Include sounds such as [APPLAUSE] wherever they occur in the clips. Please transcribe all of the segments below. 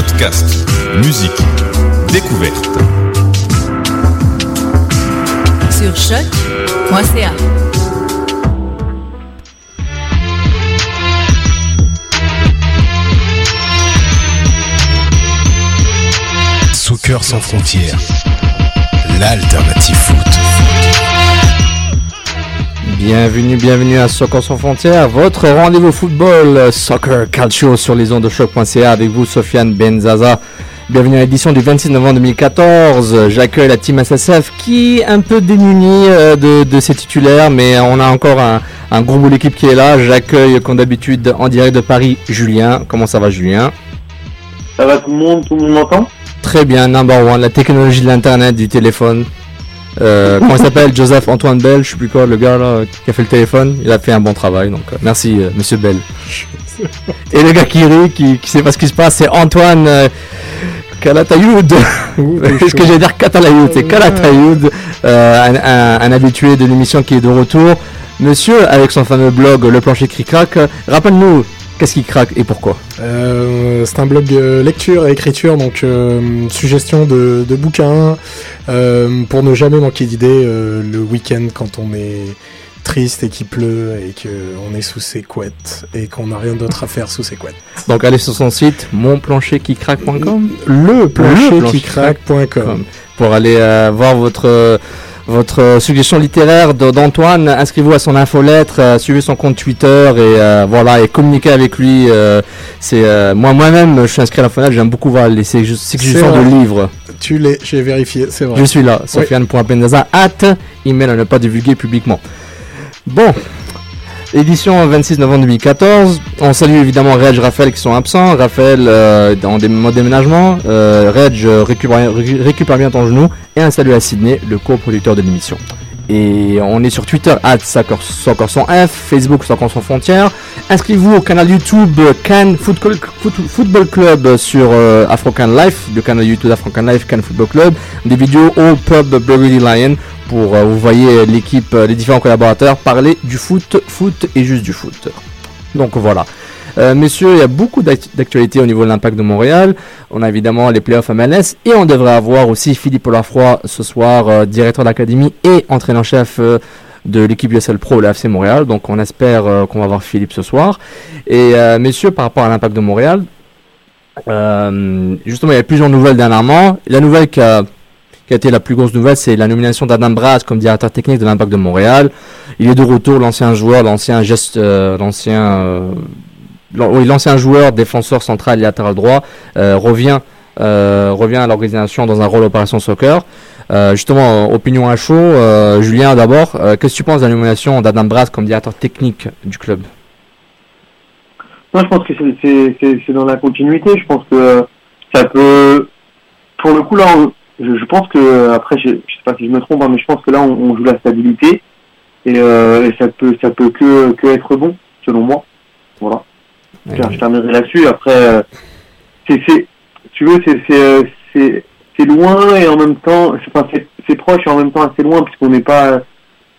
Podcast, musique, découverte. Sur choc.ca. Soccer sans frontières, l'alternative foot. Bienvenue, bienvenue à Soccer sans frontières, votre rendez-vous football, Soccer Calcio sur les ondes de choc.ca avec vous, Sofiane Benzaza. Bienvenue à l'édition du 26 novembre 2014. J'accueille la team SSF qui est un peu démunie euh, de, de, ses titulaires, mais on a encore un, un gros bout d'équipe qui est là. J'accueille, comme d'habitude, en direct de Paris, Julien. Comment ça va, Julien? Ça va tout le monde Tout le monde m'entend? Très bien, number one, la technologie de l'internet, du téléphone. Euh, comment il s'appelle? Joseph Antoine Bell, je sais plus quoi, le gars là qui a fait le téléphone. Il a fait un bon travail, donc euh, merci euh, Monsieur Bell. [LAUGHS] Et le gars qui rit, qui, qui sait pas ce qui se passe, c'est Antoine euh, Kalatayoud. [LAUGHS] ce que j'allais dire Katalayoud, c'est Kalatayoud, euh, un, un, un, habitué de l'émission qui est de retour. Monsieur, avec son fameux blog Le Plancher craque, rappelle-nous Qu'est-ce qui craque et pourquoi euh, C'est un blog euh, lecture et écriture, donc euh, suggestion de, de bouquins euh, pour ne jamais manquer d'idées le week-end quand on est triste et qu'il pleut et qu'on est sous ses couettes et qu'on n'a rien d'autre à faire sous ses couettes. Donc allez sur son site monplancherquicraque.com Le plancherquicraque.com pour aller euh, voir votre votre suggestion littéraire d'Antoine, inscrivez-vous à son infolettre, euh, suivez son compte Twitter et euh, voilà et communiquez avec lui. Euh, c'est moi moi-même, je suis inscrit à l'infolette, j'aime beaucoup voir les suggestions de livres. Tu l'es, j'ai vérifié, c'est vrai. Je suis là, sofiane.pendaza at email à ne pas divulguer publiquement. Bon, Édition 26 novembre 2014. On salue évidemment Reg, Raphaël qui sont absents. Raphaël euh, modes déménagement. Euh, Reg récupère, récupère, bien ton genou. Et un salut à Sydney, le coproducteur de l'émission. Et on est sur Twitter, at F, Facebook Soccer sans frontières. Inscrivez-vous au canal YouTube Can Football, Football Club sur euh, African Life, le canal YouTube African Life Can Football Club. Des vidéos au pub Burgundy Lion pour euh, vous voyez l'équipe, les différents collaborateurs parler du foot, foot et juste du foot. Donc voilà. Euh, messieurs, il y a beaucoup d'actualités au niveau de l'impact de Montréal. On a évidemment les playoffs MLS et on devrait avoir aussi Philippe Olafroy ce soir, euh, directeur d'académie et entraîneur-chef euh, de l'équipe USL Pro, la FC Montréal. Donc on espère euh, qu'on va voir Philippe ce soir. Et messieurs, par rapport à l'impact de Montréal, justement, il y a plusieurs nouvelles dernièrement. La nouvelle qui a été la plus grosse nouvelle, c'est la nomination d'Adam Brass comme directeur technique de l'Impact de Montréal. Il est de retour, l'ancien joueur, l'ancien geste, l'ancien, oui, l'ancien joueur, défenseur central et latéral droit, euh, revient, revient à l'organisation dans un rôle opération soccer. justement, opinion à chaud, Julien d'abord, qu'est-ce que tu penses de la nomination d'Adam Brass comme directeur technique du club? Moi, je pense que c'est dans la continuité. Je pense que ça peut, pour le coup là. Je, je, pense que après, je, je sais pas si je me trompe, hein, mais je pense que là, on, joue la stabilité et, euh, et, ça peut, ça peut que, que être bon, selon moi. Voilà. Ouais. Je terminerai là-dessus. Après, euh, c'est, tu veux, c'est, c'est, c'est loin et en même temps, enfin, c'est proche et en même temps assez loin puisqu'on n'est pas,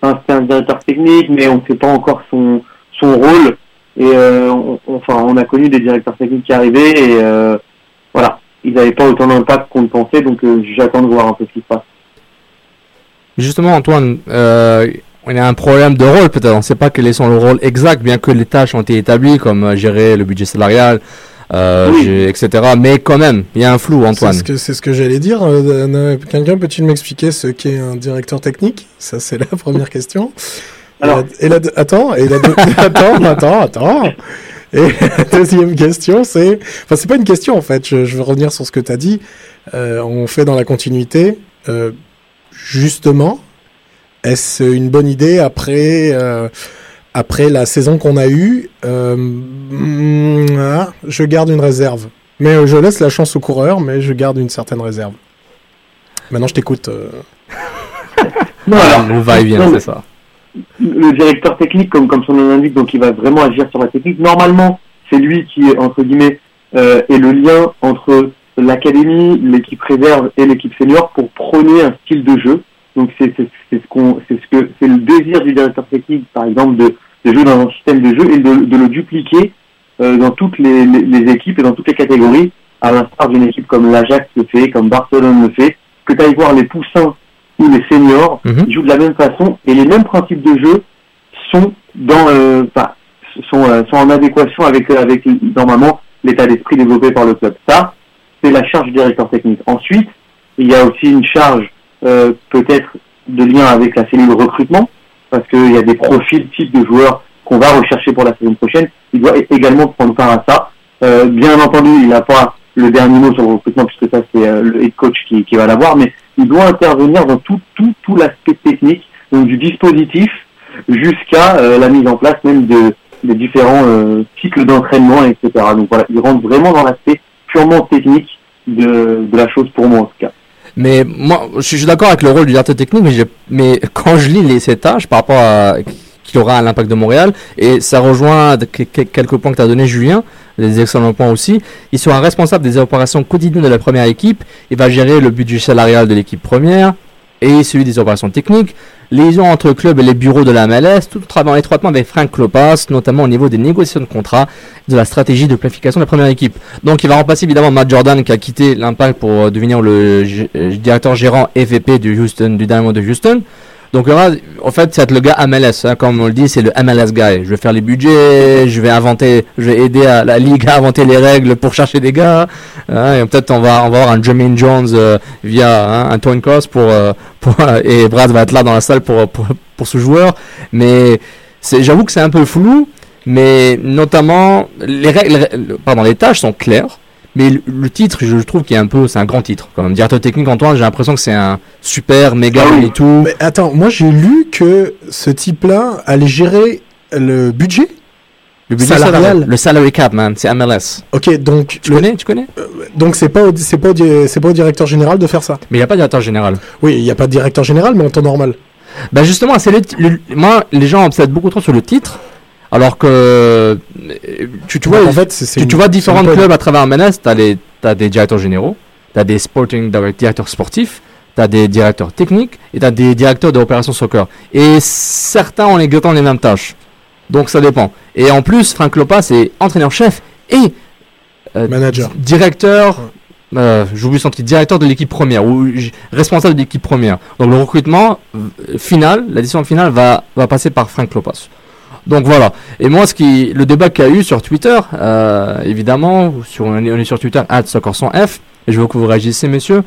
enfin, c'est un directeur technique, mais on ne sait pas encore son, son rôle. Et euh, on, enfin, on a connu des directeurs techniques qui arrivaient et euh, voilà ils n'avaient pas autant d'impact qu'on le pensait, donc euh, j'attends de voir un peu ce qui se passe. Justement, Antoine, euh, on a un problème de rôle peut-être. On ne sait pas quel est son rôle exact, bien que les tâches ont été établies, comme euh, gérer le budget salarial, euh, Oui. etc. Mais quand même, il y a un flou, Antoine. C'est ce que, c'est ce que j'allais dire. Euh, Quelqu'un peut-il m'expliquer ce qu'est un directeur technique? Ça, c'est la [LAUGHS] première question. Et Alors- la- et la, attends, et la deux- [LAUGHS] attends, attends, attends. Et la deuxième question, c'est, enfin, c'est pas une question en fait. Je, je veux revenir sur ce que tu as dit. Euh, on fait dans la continuité. Euh, justement, est-ce une bonne idée après euh, après la saison qu'on a eue euh, ah, Je garde une réserve. Mais euh, je laisse la chance aux coureurs, mais je garde une certaine réserve. Maintenant, je t'écoute. euh. [LAUGHS] Non, alors, On va et vient, c'est ça. le directeur technique, comme, comme son nom l'indique, donc il va vraiment agir sur la technique. Normalement, c'est lui qui, entre guillemets, euh, est le lien entre l'académie, l'équipe réserve et l'équipe senior pour prôner un style de jeu. Donc c'est ce qu'on c'est ce que c'est le désir du directeur technique, par exemple, de, de jouer dans un système de jeu et de, de le dupliquer euh, dans toutes les, les, les équipes et dans toutes les catégories, à l'instar d'une équipe comme l'Ajax le fait, comme Barcelone le fait, que tu ailles voir les poussins ou les seniors, Mhm. ils jouent de la même façon et les mêmes principes de jeu sont dans euh, sont, euh, sont en adéquation avec avec normalement l'état d'esprit développé par le club. Ça, c'est la charge du directeur technique. Ensuite, il y a aussi une charge euh, peut-être de lien avec la cellule recrutement, parce qu'il y a des profils types de joueurs qu'on va rechercher pour la saison prochaine. Il doit également prendre part à ça. Euh, bien entendu, il n'a pas le dernier mot sur le recrutement, puisque ça c'est euh, le head coach qui, va l'avoir, mais il doit intervenir dans tout, tout, tout l'aspect technique, donc du dispositif jusqu'à euh, la mise en place même de, des différents cycles d'entraînement, etc. Donc voilà, il rentre vraiment dans l'aspect purement technique de, de la chose pour moi en tout cas. Mais moi, je suis d'accord avec le rôle du directeur technique, mais, mais quand je lis les, ces tâches par rapport à qu'il aura à l'impact de Montréal, et ça rejoint quelques points que tu as donné Julien, des excellents points aussi, il sera responsable des opérations quotidiennes de la première équipe, il va gérer le budget salarial de l'équipe première, et celui des opérations techniques, les liaisons entre le club et les bureaux de la MLS, tout en travaillant étroitement avec Frank Klopas, notamment au niveau des négociations de contrats, de la stratégie de planification de la première équipe. Donc il va remplacer évidemment Matt Jordan qui a quitté l'Impact pour euh, devenir le euh, directeur gérant Houston, du Dynamo de Houston. Donc aura- en fait, c'est le gars MLS, hein, comme on le dit, c'est le MLS guy. Je vais faire les budgets, je vais inventer, je vais aider à la ligue à inventer les règles pour chercher des gars. hein, et peut-être on va, avoir un Jermaine Jones euh, via hein, un Tony Cross pour, euh, pour [LAUGHS] et Brad va être là dans la salle pour pour, pour ce joueur. Mais j'avoue que c'est un peu flou, mais notamment les règles, les- pardon, les tâches sont claires. Mais le, le titre, je trouve qu'il est un peu, c'est un grand titre. Quand même, directeur technique Antoine, j'ai l'impression que c'est un super méga Ah et tout. Mais attends, moi j'ai lu que ce type-là allait gérer le budget. Le budget Salarial. salarial. Le salary cap, man, c'est MLS. Ok, donc Tu le- connais, tu connais? Donc c'est pas au- c'est pas au c'est pas au directeur général de faire ça. Mais il n'y a pas de directeur général. Oui, il n'y a pas de directeur général, mais en temps normal. Bah justement, c'est le, le- moi, les gens obsèdent beaucoup trop sur le titre, alors que euh, tu, tu vois, en fait, tu, tu vois différents clubs à travers t'as les, t'as des directeurs généraux, t'as des sporting direct- directeurs sportifs, t'as des directeurs techniques et t'as des directeurs d'opérations soccer. Et certains ont exactement les mêmes tâches. Donc ça dépend. Et en plus, Frank Lopa, c'est entraîneur-chef et euh, Manager. directeur. Euh, J'oublie son titre, directeur de l'équipe première ou responsable de l'équipe première. Donc le recrutement euh, final, la décision finale va, va passer par Frank Lopas. Donc voilà. Et moi, ce qui, le débat qu'il y a eu sur Twitter, euh, évidemment, sur, on est sur Twitter, @soccer100f, et je veux que vous réagissez, messieurs,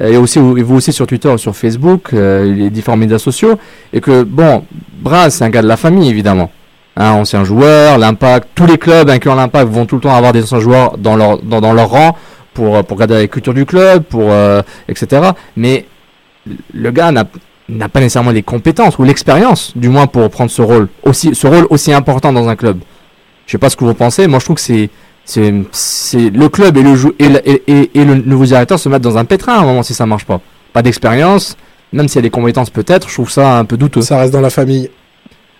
et aussi vous aussi sur Twitter, sur Facebook, euh, les différents médias sociaux, et que bon, Braz, c'est un gars de la famille, évidemment. Un ancien joueur, l'impact, tous les clubs, incluant l'impact, vont tout le temps avoir des anciens joueurs dans leur, dans, dans leur rang pour, pour garder la culture du club, pour, euh, etc. Mais le gars n'a n'a pas nécessairement les compétences ou l'expérience, du moins pour prendre ce rôle aussi, ce rôle aussi important dans un club. Je sais pas ce que vous pensez. Moi, je trouve que c'est c'est c'est le club et le jou- et, le- et, et- et le nouveau directeur se mettent dans un pétrin à un moment si ça marche pas. Pas d'expérience, même s'il y a des compétences peut-être. Je trouve ça un peu douteux. Ça reste dans la famille.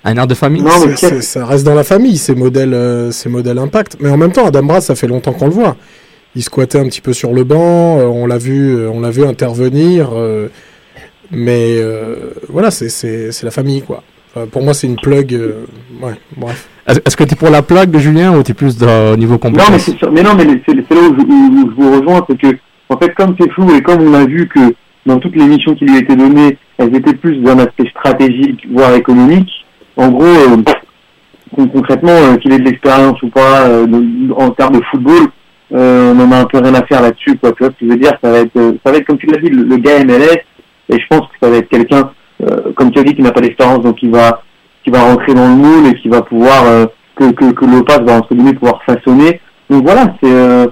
Un air de famille. Non, mais C'est- Pierre- c'est- ça reste dans la famille, ces modèles, euh, ces modèles impact. Mais en même temps, Adam Brass, ça fait longtemps qu'on le voit. Il squattait un petit peu sur le banc, euh, on l'a vu, euh, on l'a vu intervenir. Mais euh, voilà, c'est- c'est c'est la famille, quoi. Enfin, pour moi, c'est une plug. euh, ouais, bref. Est-ce que tu es pour la plaque de Julien ou tu es plus dans- au niveau Non, mais compétence c'est sûr. Mais non, mais c'est là où je, où- où je vous rejoins, c'est que en fait, comme c'est flou et comme on a vu que dans toutes les missions qui lui étaient données, elles étaient plus d'un aspect stratégique, voire économique. En gros, euh, con- concrètement, euh, qu'il ait de l'expérience ou pas euh, en termes de football, euh, on en a un peu rien à faire là-dessus, quoi. Tu vois ce que je veux dire Ça va être, ça va être comme tu l'as dit, le, le gars MLS, et je pense que ça va être quelqu'un, euh, comme tu as dit, qui n'a pas d'expérience, donc qui va, qui va rentrer dans le moule et qui va pouvoir euh, que que va entre guillemets pouvoir façonner. Donc voilà, c'est euh,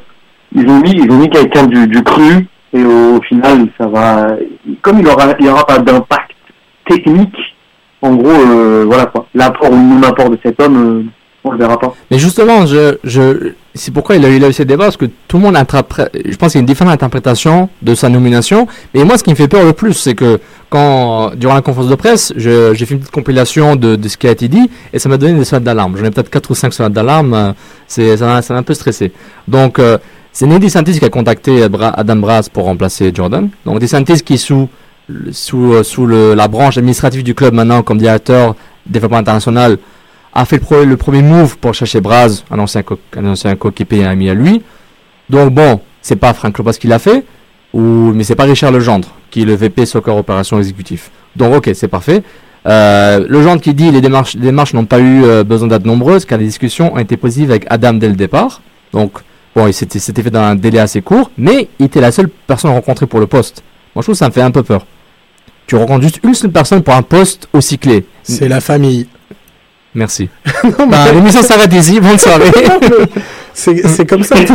ils ont mis ils ont mis quelqu'un du, du cru et au, final ça va comme il aura il aura pas d'impact technique. En gros, voilà quoi. L'apport ou non apport de cet homme, on le verra pas. Mais justement, c'est pourquoi il a eu, ces débats, parce que tout le monde interprète, je pense qu'il y a une différente interprétation de sa nomination. Mais moi, ce qui me fait peur le plus, c'est que quand, durant la conférence de presse, j'ai fait une petite compilation de, ce qui a été dit, et ça m'a donné des sonnettes d'alarme. J'en ai peut-être 4 ou 5 sonnettes d'alarme, euh, c'est, ça m'a un peu stressé. Donc, euh, c'est Nedy Santis qui a contacté Adam Brass pour remplacer Jordan. Donc, des Santis qui est sous, euh, la branche administrative du club maintenant comme directeur développement international, a fait le, premier move pour chercher Braz, un ancien, un ancien coéquipier et un ami à lui. Donc bon, c'est pas Frank Lopez qui l'a fait, ou, mais c'est pas Richard Legendre, qui est le VP Soccer Opération Exécutif. Donc ok, c'est parfait. Euh, Legendre qui dit les démarches, les démarches n'ont pas eu euh, besoin d'être nombreuses car les discussions ont été positives avec Adam dès le départ. Donc bon, c'était fait dans un délai assez court, mais il était la seule personne rencontrée pour le poste. Moi je trouve que ça me fait un peu peur. Tu rencontres juste une seule personne pour un poste aussi clé. C'est la famille. Merci. [LAUGHS] Bah, l'émission s'arrête ici. Bonne soirée. [LAUGHS] C'est c'est comme ça, que-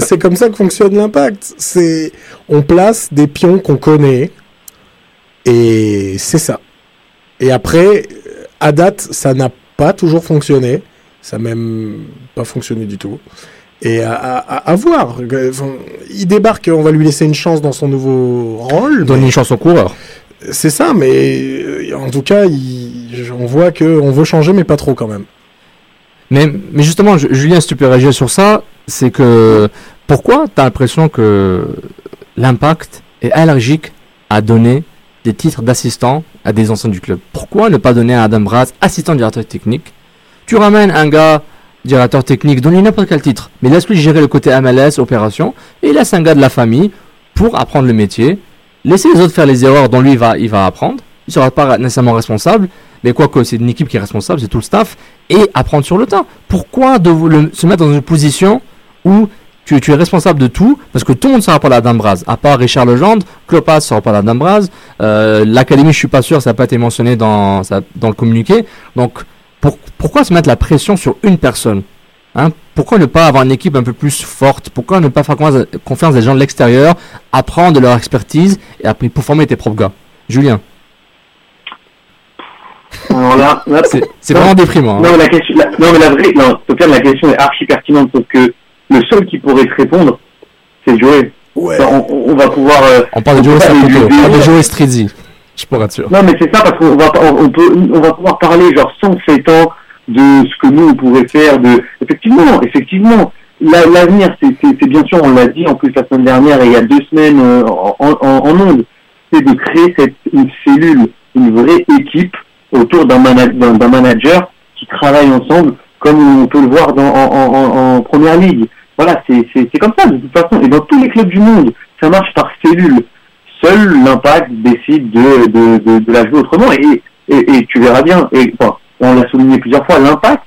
c'est- comme ça que fonctionne l'impact. C'est on place des pions qu'on connaît et c'est ça. Et après, à date, ça n'a pas toujours fonctionné. Ça n'a même pas fonctionné du tout. Et à, à, voir. Enfin, il débarque, on va lui laisser une chance dans son nouveau rôle. Donne mais- une chance au coureur. C'est ça, mais euh, en tout cas, il- on voit qu'on veut changer, mais pas trop quand même. Mais, justement, Ju- Julien, si tu peux réagir sur ça, c'est que pourquoi tu as l'impression que l'impact est allergique à donner des titres d'assistant à des anciens du club? Pourquoi ne pas donner à Adam Braz assistant directeur technique? Tu ramènes un gars directeur technique, donne-lui n'importe quel titre, mais laisse-lui gérer le côté MLS, opération, et laisse un gars de la famille pour apprendre le métier. Laissez les autres faire les erreurs dont lui va, il va apprendre. Il ne sera pas nécessairement responsable, mais quoique c'est une équipe qui est responsable, c'est tout le staff, et apprendre sur le tas. Pourquoi se mettre dans une position où tu, es responsable de tout, parce que tout le monde ne sera pas là d'Ambraz, à part Richard Legendre, Klopas ne sera pas là d'Ambraz, euh, l'académie je suis pas sûr, ça n'a pas été mentionné dans, dans le communiqué. Donc pour- pourquoi se mettre la pression sur une personne Hein, pourquoi ne pas avoir une équipe un peu plus forte? Pourquoi ne pas faire confiance à- des gens de l'extérieur, apprendre leur expertise et pour former tes propres gars? Julien, Alors là, là- c'est c'est vraiment déprimant. hein. Non, mais la question, la- non, mais la vraie, non, Sofiane, la question est archi pertinente, sauf que le seul qui pourrait te répondre, c'est Joey. Ouais. On, on- on va pouvoir. euh, On parle de on Joe peut pas lui- Saputo, lui- pas de Joe Strizzi. Je pourrais être sûr. Non, mais c'est ça parce qu'on va, on, on peut, on va pouvoir parler genre 107 ans de ce que nous on pourrait faire. De, effectivement, effectivement, la- l'avenir, c'est, c'est, c'est bien sûr, on l'a dit en plus la semaine dernière et il y a deux semaines euh, en, en, en ondes, c'est de créer cette une cellule, une vraie équipe autour d'un, mana- d'un, d'un manager qui travaille ensemble, comme on peut le voir dans, en, première ligue. Voilà, c'est, comme ça de toute façon. Et dans tous les clubs du monde, ça marche par cellule. Seul l'impact décide de, de, de, la jouer autrement. Et, et, tu verras bien. Et on l'a souligné plusieurs fois l'impact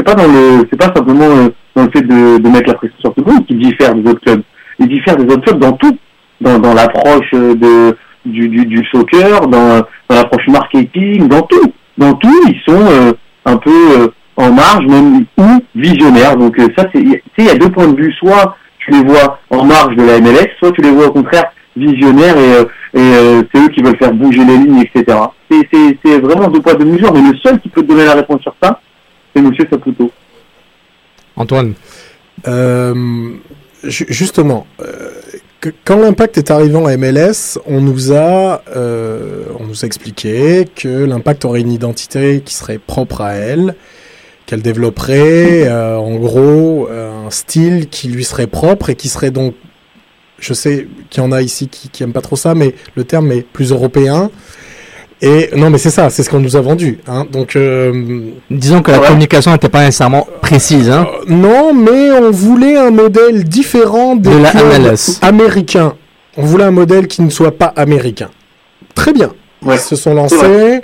c'est pas dans le c'est pas simplement euh, dans le fait de, de mettre la pression sur tout le monde qui diffère des autres clubs. Il diffère des autres clubs dans tout. Dans, dans l'approche euh, de du, du, du soccer dans, dans l'approche marketing dans tout dans tout ils sont euh, un peu euh, en marge même ou visionnaires donc euh, ça c'est tu sais il y a deux points de vue soit tu les vois en marge de la MLS soit tu les vois au contraire visionnaires et, euh, et euh, c'est eux qui veulent faire bouger les lignes, etc. C'est- C'est c'est vraiment deux poids deux mesures, mais le seul qui peut te donner la réponse sur ça, c'est Monsieur Saputo. Antoine, Euh, ju- justement, euh, quand l'impact est arrivé en MLS, on nous a, euh, on nous a expliqué que l'impact aurait une identité qui serait propre à elle, qu'elle développerait euh, en gros euh, un style qui lui serait propre et qui serait donc, je sais qu'il y en a ici qui, qui aiment pas trop ça, mais le terme est plus européen. Et non, mais c'est ça, c'est ce qu'on nous a vendu. Hein. Donc euh, disons que la Ouais. communication n'était pas nécessairement précise. Hein. non, mais on voulait un modèle différent des De la MLS. américains. on voulait un modèle qui ne soit pas américain. Très bien. Ouais. Ils se sont lancés.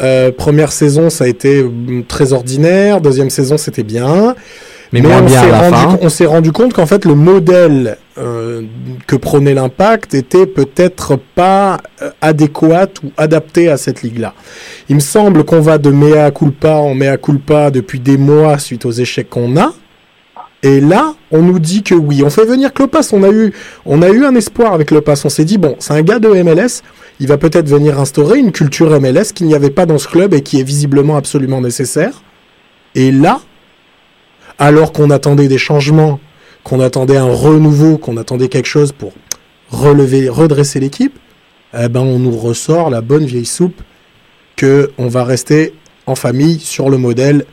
Euh, première saison, ça a été hum, très ordinaire. Deuxième saison, c'était bien. Mais on s'est rendu, fin. on s'est rendu compte qu'en fait, le modèle euh, que prenait l'impact était peut-être pas euh, adéquat ou adapté à cette ligue-là. Il me semble qu'on va de mea culpa en mea culpa depuis des mois suite aux échecs qu'on a. Et là, on nous dit que oui, on fait venir Klopas. On a eu, on a eu un espoir avec Klopas. On s'est dit bon, c'est un gars de MLS. Il va peut-être venir instaurer une culture MLS qu'il n'y avait pas dans ce club et qui est visiblement absolument nécessaire. Et là, alors qu'on attendait des changements, qu'on attendait un renouveau, qu'on attendait quelque chose pour relever, redresser l'équipe, eh ben on nous ressort la bonne vieille soupe que on va rester en famille sur le modèle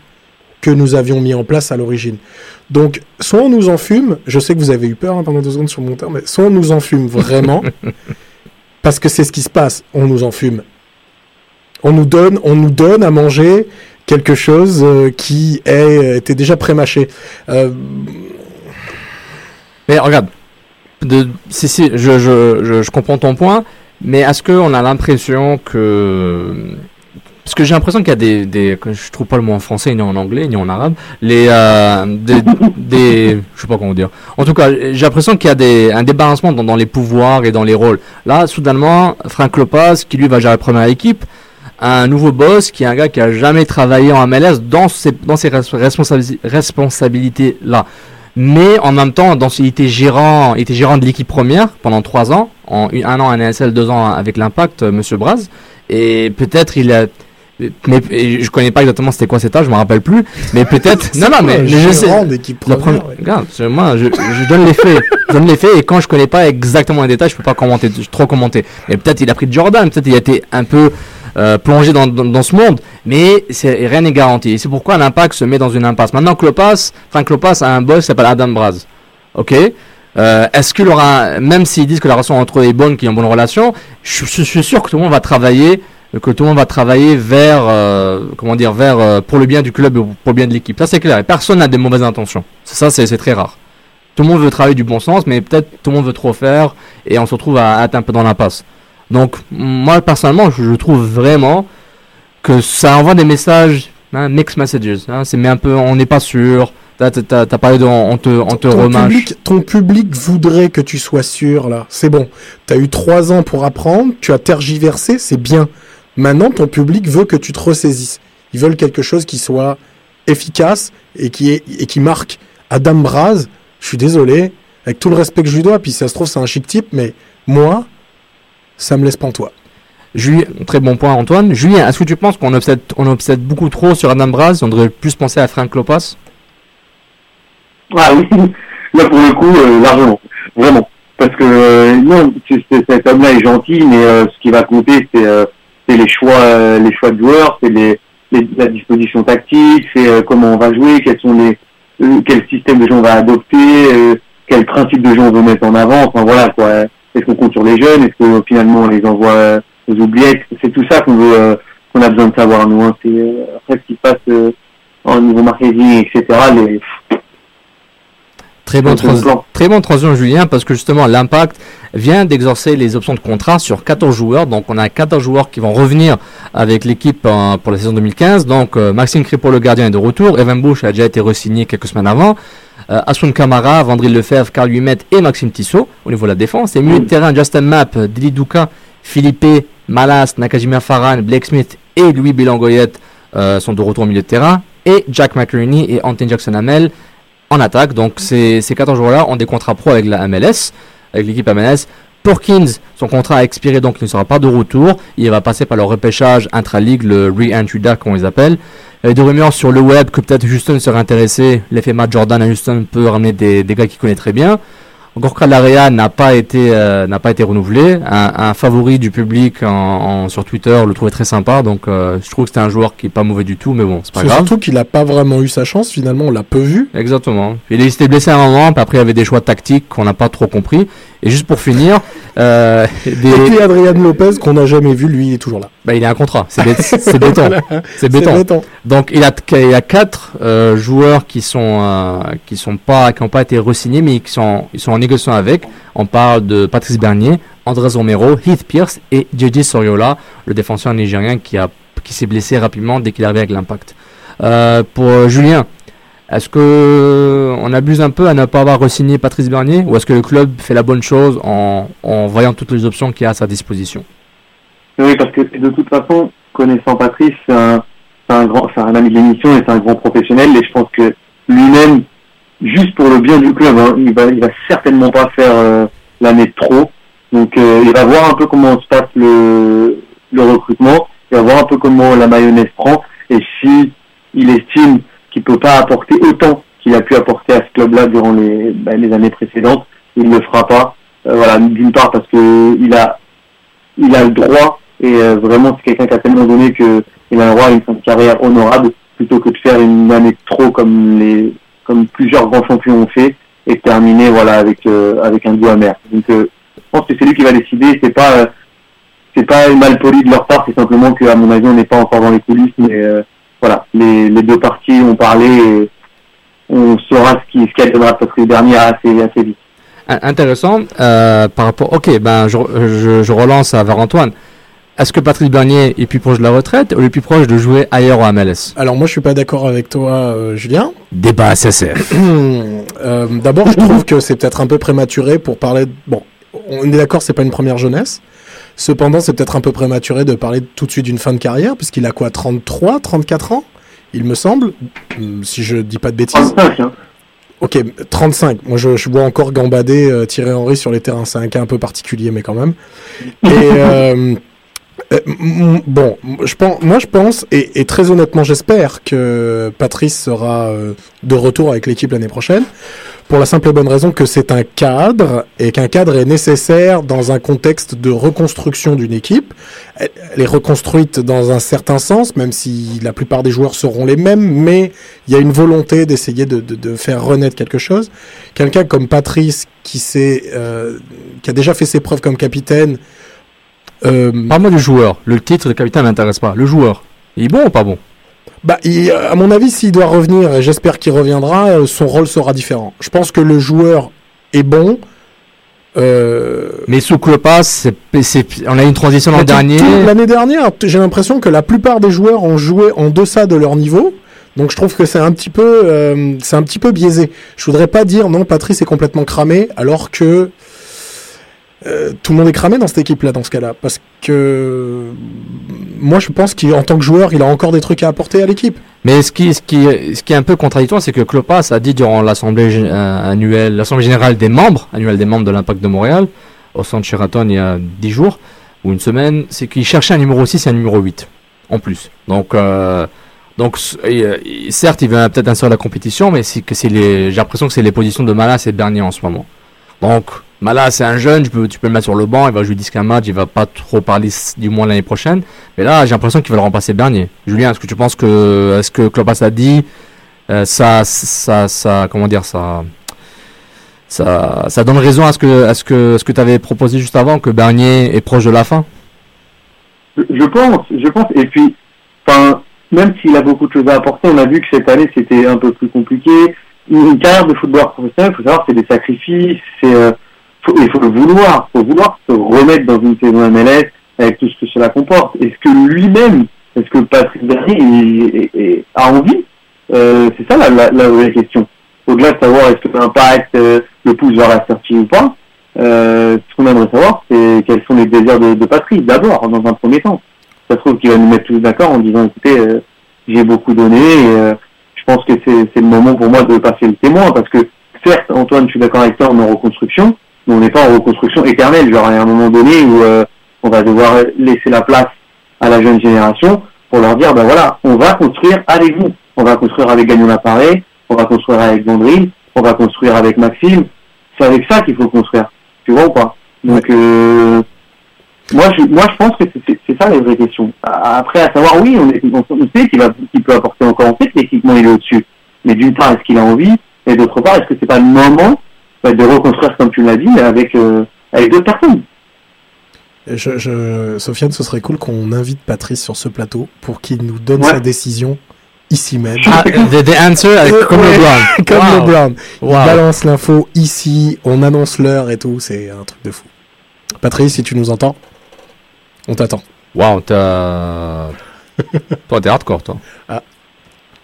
que nous avions mis en place à l'origine. Donc, soit on nous enfume, je sais que vous avez eu peur hein, pendant deux secondes sur mon terme, mais soit on nous enfume vraiment, [LAUGHS] parce que c'est ce qui se passe, on nous enfume. On nous donne, on nous donne à manger quelque chose euh, qui était déjà prémâché. Euh, Mais regarde, de, si, si, je, comprends ton point, mais est-ce qu'on a l'impression que. Parce que j'ai l'impression qu'il y a des, des. Je trouve pas le mot en français, ni en anglais, ni en arabe. Les. euh, des. Je sais pas comment dire. En tout cas, j'ai l'impression qu'il y a un débarrassement dans, dans les pouvoirs et dans les rôles. Là, soudainement, Frank Lopez, qui lui va gérer la première équipe, un nouveau boss qui est un gars qui a jamais travaillé en MLS dans ses, dans ses responsabili- responsabilités là. Mais en même temps, dans, il était gérant, il était gérant de l'équipe première pendant trois ans, en un an à NSL, deux ans avec l'Impact, euh, Monsieur Braz. Et peut-être il a, mais et je connais pas exactement c'était quoi cet âge, je me rappelle plus. Mais peut-être, [LAUGHS] non non mais, je sais. La première, ouais. regarde, moi, je, je donne les faits. je donne les faits et quand je connais pas exactement les détails, je peux pas commenter, trop commenter. Mais peut-être il a pris de Jordan, peut-être il a été un peu euh, plongé dans, dans, dans ce monde, mais c'est, rien n'est garanti. Et c'est pourquoi l'impact se met dans une impasse. Maintenant, Klopas, Frank Klopas a un boss qui s'appelle Adam Braz. Ok? Euh, Est-ce qu'il aura, même s'ils disent que la relation entre eux est bonne, qu'ils ont une bonne relation, je, je suis sûr que tout le monde va travailler que tout le monde va travailler vers euh, comment dire vers euh, pour le bien du club pour le bien de l'équipe. Ça c'est clair. Et personne n'a des mauvaises intentions. Ça c'est très rare. Tout le monde veut travailler du bon sens, mais peut-être tout le monde veut trop faire et on se retrouve à, à être un peu dans l'impasse. Donc moi personnellement, je, je trouve vraiment que ça envoie des messages hein, mixed messages. Hein, c'est mais un peu on n'est pas sûr. T'as parlé de on te on te ton public, ton public voudrait que tu sois sûr là. C'est bon. T'as eu trois ans pour apprendre, tu as tergiversé, c'est bien. Maintenant, ton public veut que tu te ressaisisses. Ils veulent quelque chose qui soit efficace et qui est et qui marque. Adam Braz, je suis désolé, avec tout le respect que je lui dois, puis ça se trouve c'est un chic type, mais moi, ça me laisse pantois. Julien, très bon point Antoine. Julien, est-ce que tu penses qu'on obsède, on obsède beaucoup trop sur Adam Braz On devrait plus penser à Frank Lopas Ah oui, [LAUGHS] là pour le coup, euh, largement, vraiment. Parce que euh, non, cet homme-là est gentil, mais euh, ce qui va compter, c'est euh, c'est les choix, euh, les choix de joueurs, c'est les, les- la disposition tactique, c'est euh, comment on va jouer, quels sont les, euh, quel système de jeu on va adopter, quel principe de jeu on veut mettre en avant. Enfin voilà quoi. Est-ce qu'on compte sur les jeunes? Est-ce que finalement on les envoie aux oubliettes? C'est tout ça qu'on veut, qu'on a besoin de savoir nous. Hein. C'est après ce qui se passe en niveau marketing, etc. Les, Très bonne, Très bonne transition Julien parce que justement l'impact vient d'exorcer les options de contrat sur 14 joueurs. Donc on a 14 joueurs qui vont revenir avec l'équipe euh, pour la saison 2015. Donc euh, Maxime Crépeau le gardien est de retour. Evan Bush a déjà été re-signé quelques semaines avant. Euh, Kamara, Vandril Lefebvre, Carl Humet et Maxime Tissot au niveau de la défense. Et milieu de terrain Justin Mapp, Dili Duka, Philippe, Malas, Nakajima Farhan, Blake Smith et Louis Belangoyet euh, sont de retour au milieu de terrain. Et Jack McCreary et Anthony Jackson Hamel en attaque. Donc ces, ces 14 joueurs-là ont des contrats pro avec la MLS, avec l'équipe MLS. Porkins, son contrat a expiré donc il ne sera pas de retour. Il va passer par le repêchage intra-league, le re-entry DAC comme on les appelle. Il y a des rumeurs sur le web que peut-être Houston serait intéressé. L'effet Matt Jordan à Houston peut ramener des, des gars qu'il connaît très bien. Gorka Larea n'a pas été euh, n'a pas été renouvelé. Un, un favori du public en, en- sur Twitter le trouvait très sympa. Donc euh, je trouve que c'était un joueur qui est pas mauvais du tout, mais bon c'est pas C'est grave. surtout qu'il a pas vraiment eu sa chance, finalement, on l'a peu vu. Exactement. Il s'était blessé à un moment, puis après il y avait des choix tactiques qu'on n'a pas trop compris. Et juste pour finir, euh, [LAUGHS] Et des... puis Adrian Lopez, qu'on n'a jamais vu, lui, il est toujours là. bah, il a un contrat, c'est bé- [LAUGHS] c'est béton. C'est béton. Donc il a, il a quatre euh, joueurs qui sont euh, qui sont pas qui n'ont pas été re-signés mais qui sont ils sont en négociation avec. On parle de Patrice Bernier, Andrés Romero, Heath Pierce et JJ Soriola, le défenseur nigérien qui a qui s'est blessé rapidement dès qu'il est arrivé avec l'Impact. Euh, pour Julien, est-ce que on abuse un peu à ne pas avoir re-signé Patrice Bernier ou est-ce que le club fait la bonne chose en, en voyant toutes les options qu'il a à sa disposition? Oui, parce que de toute façon, connaissant Patrice, c'est un, un grand, un ami de l'émission et c'est un grand professionnel. Et je pense que lui-même, juste pour le bien du club, hein, il va, il va certainement pas faire euh, l'année trop. Donc, euh, il va voir un peu comment se passe le, le recrutement. Il va voir un peu comment la mayonnaise prend. Et si il estime qu'il peut pas apporter autant qu'il a pu apporter à ce club-là durant les, les années précédentes, il ne le fera pas. Euh, voilà, d'une part parce que il a, il a le droit et euh, vraiment c'est quelqu'un qui a tellement donné que il a le droit à une de carrière honorable plutôt que de faire une année de trop comme les, comme plusieurs grands champions ont fait et terminer voilà avec euh, avec un goût amer. Donc je pense que c'est lui qui va décider. C'est pas c'est pas mal poli de leur part. C'est simplement que à mon avis on n'est pas encore dans les coulisses, mais voilà les, les deux parties ont parlé. Et on saura ce qui ce qu'adviendra parce que le dernier assez assez vite. In- Intéressant. Euh, par rapport. Ok, ben je, je, je relance vers Antoine. Est-ce que Patrice Bernier est plus proche de la retraite ou est plus proche de jouer ailleurs au MLS Alors moi, je suis pas d'accord avec toi, euh, Julien. Débat SSF. [CLEARS THROAT] Euh, D'abord, je trouve que c'est peut-être un peu prématuré pour parler. De... Bon, on est d'accord, c'est pas une première jeunesse. Cependant, c'est peut-être un peu prématuré de parler tout de suite d'une fin de carrière, puisqu'il a quoi, 33, 34 ans, il me semble, Hum, si je dis pas de bêtises. 35, hein. Ok, 35. Moi, je, je vois encore gambader euh, Thierry Henry sur les terrains. C'est un cas un peu particulier, mais quand même. Et [LAUGHS] euh, euh, bon, je pense, moi, je pense, et, et très honnêtement, j'espère que Patrice sera euh, de retour avec l'équipe l'année prochaine. Pour la simple et bonne raison que c'est un cadre et qu'un cadre est nécessaire dans un contexte de reconstruction d'une équipe. Elle, est reconstruite dans un certain sens, même si la plupart des joueurs seront les mêmes, mais il y a une volonté d'essayer de, faire renaître quelque chose. Quelqu'un comme Patrice euh, qui a déjà fait ses preuves comme capitaine. Euh, Parle-moi du joueur. Le titre de capitaine m'intéresse pas. Le joueur. Il est bon ou pas bon? Bah, il- à mon avis, s'il doit revenir, et j'espère qu'il reviendra, euh, son rôle sera différent. Je pense que le joueur est bon. Euh, Mais sous c'est- on a eu une transition l'an dernier. L'année dernière, j'ai l'impression que la plupart des joueurs ont joué en deçà de leur niveau. Donc je trouve que c'est un petit peu, euh, c'est un petit peu biaisé. Je voudrais pas dire non, Patrice est complètement cramé, alors que euh, tout le monde est cramé dans cette équipe-là, dans ce cas-là, parce que moi je pense qu'en tant que joueur, il a encore des trucs à apporter à l'équipe. Mais ce qui, ce qui, ce qui est un peu contradictoire, c'est que Klopas a dit durant l'assemblée euh, annuelle, l'assemblée générale des membres, annuelle des membres de l'Impact de Montréal, au centre Sheraton il y a 10 jours, ou une semaine, c'est qu'il cherchait un numéro 6 et un numéro 8, en plus. Donc, euh, donc, euh, certes, il va peut-être insérer la compétition, mais c'est que c'est les, j'ai l'impression que c'est les positions de Malas et de Bernier en ce moment. Donc, Malas, c'est un jeune, tu peux, tu peux le mettre sur le banc, il va jouer 10 match, il va pas trop parler, du moins l'année prochaine. Mais là, j'ai l'impression qu'il va le remplacer Bernier. Julien, est-ce que tu penses que, est-ce que Klopas a dit, ça, ça, ça, comment dire, ça, ça, ça donne raison à ce que, à ce que, tu avais proposé juste avant, que Bernier est proche de la fin? Je je pense, je pense. Et puis, enfin, même s'il a beaucoup de choses à apporter, on a vu que cette année c'était un peu plus compliqué. Une carrière de footballeur professionnel, il faut savoir, c'est des sacrifices, euh, il faut le vouloir, faut vouloir se remettre dans une saison MLS avec tout ce que cela comporte. Est-ce que lui-même, est-ce que Patrick Bernier a envie? Euh, C'est ça la, la, la vraie question. Au-delà de savoir est-ce que l'impact euh, le pousse vers la sortie ou pas, euh, ce qu'on aimerait savoir, c'est quels sont les désirs de, de Patrick, d'abord, dans un premier temps. Ça se trouve qu'il va nous mettre tous d'accord en disant, écoutez, euh, j'ai beaucoup donné, et euh, je pense que c'est le moment pour moi de passer le témoin, parce que, certes, Antoine, je suis d'accord avec toi, on est en reconstruction, mais on n'est pas en reconstruction éternelle, genre, il y a un moment donné où euh, on va devoir laisser la place à la jeune génération pour leur dire, ben voilà, on va construire avec vous. On va construire avec Gagnon Lappareil, on va construire avec Gondry, on va construire avec Maxime. C'est avec ça qu'il faut construire. Tu vois ou pas? Donc, euh, moi, je, moi, je pense que c'est- ça les vraies questions. A- Après, à savoir, oui, on, est, on, sait qu'il va, qu'il peut apporter encore. Sait que techniquement, il est au-dessus. Mais d'une part, est-ce qu'il a envie? Et d'autre part, est-ce que c'est pas le moment bah, de reconstruire, comme tu l'as dit, avec, euh, avec d'autres personnes? Je, je, Sofiane, ce serait cool qu'on invite Patrice sur ce plateau pour qu'il nous donne Ouais. sa décision ici même. Ah, the, the answer, Euh, comme ouais, LeBron. [LAUGHS] Comme Wow. LeBron. Il Wow. balance l'info ici, on annonce l'heure et tout, c'est un truc de fou. Patrice, si tu nous entends, on t'attend. Waouh, t'as. [LAUGHS] toi, t'es hardcore, toi. Ah.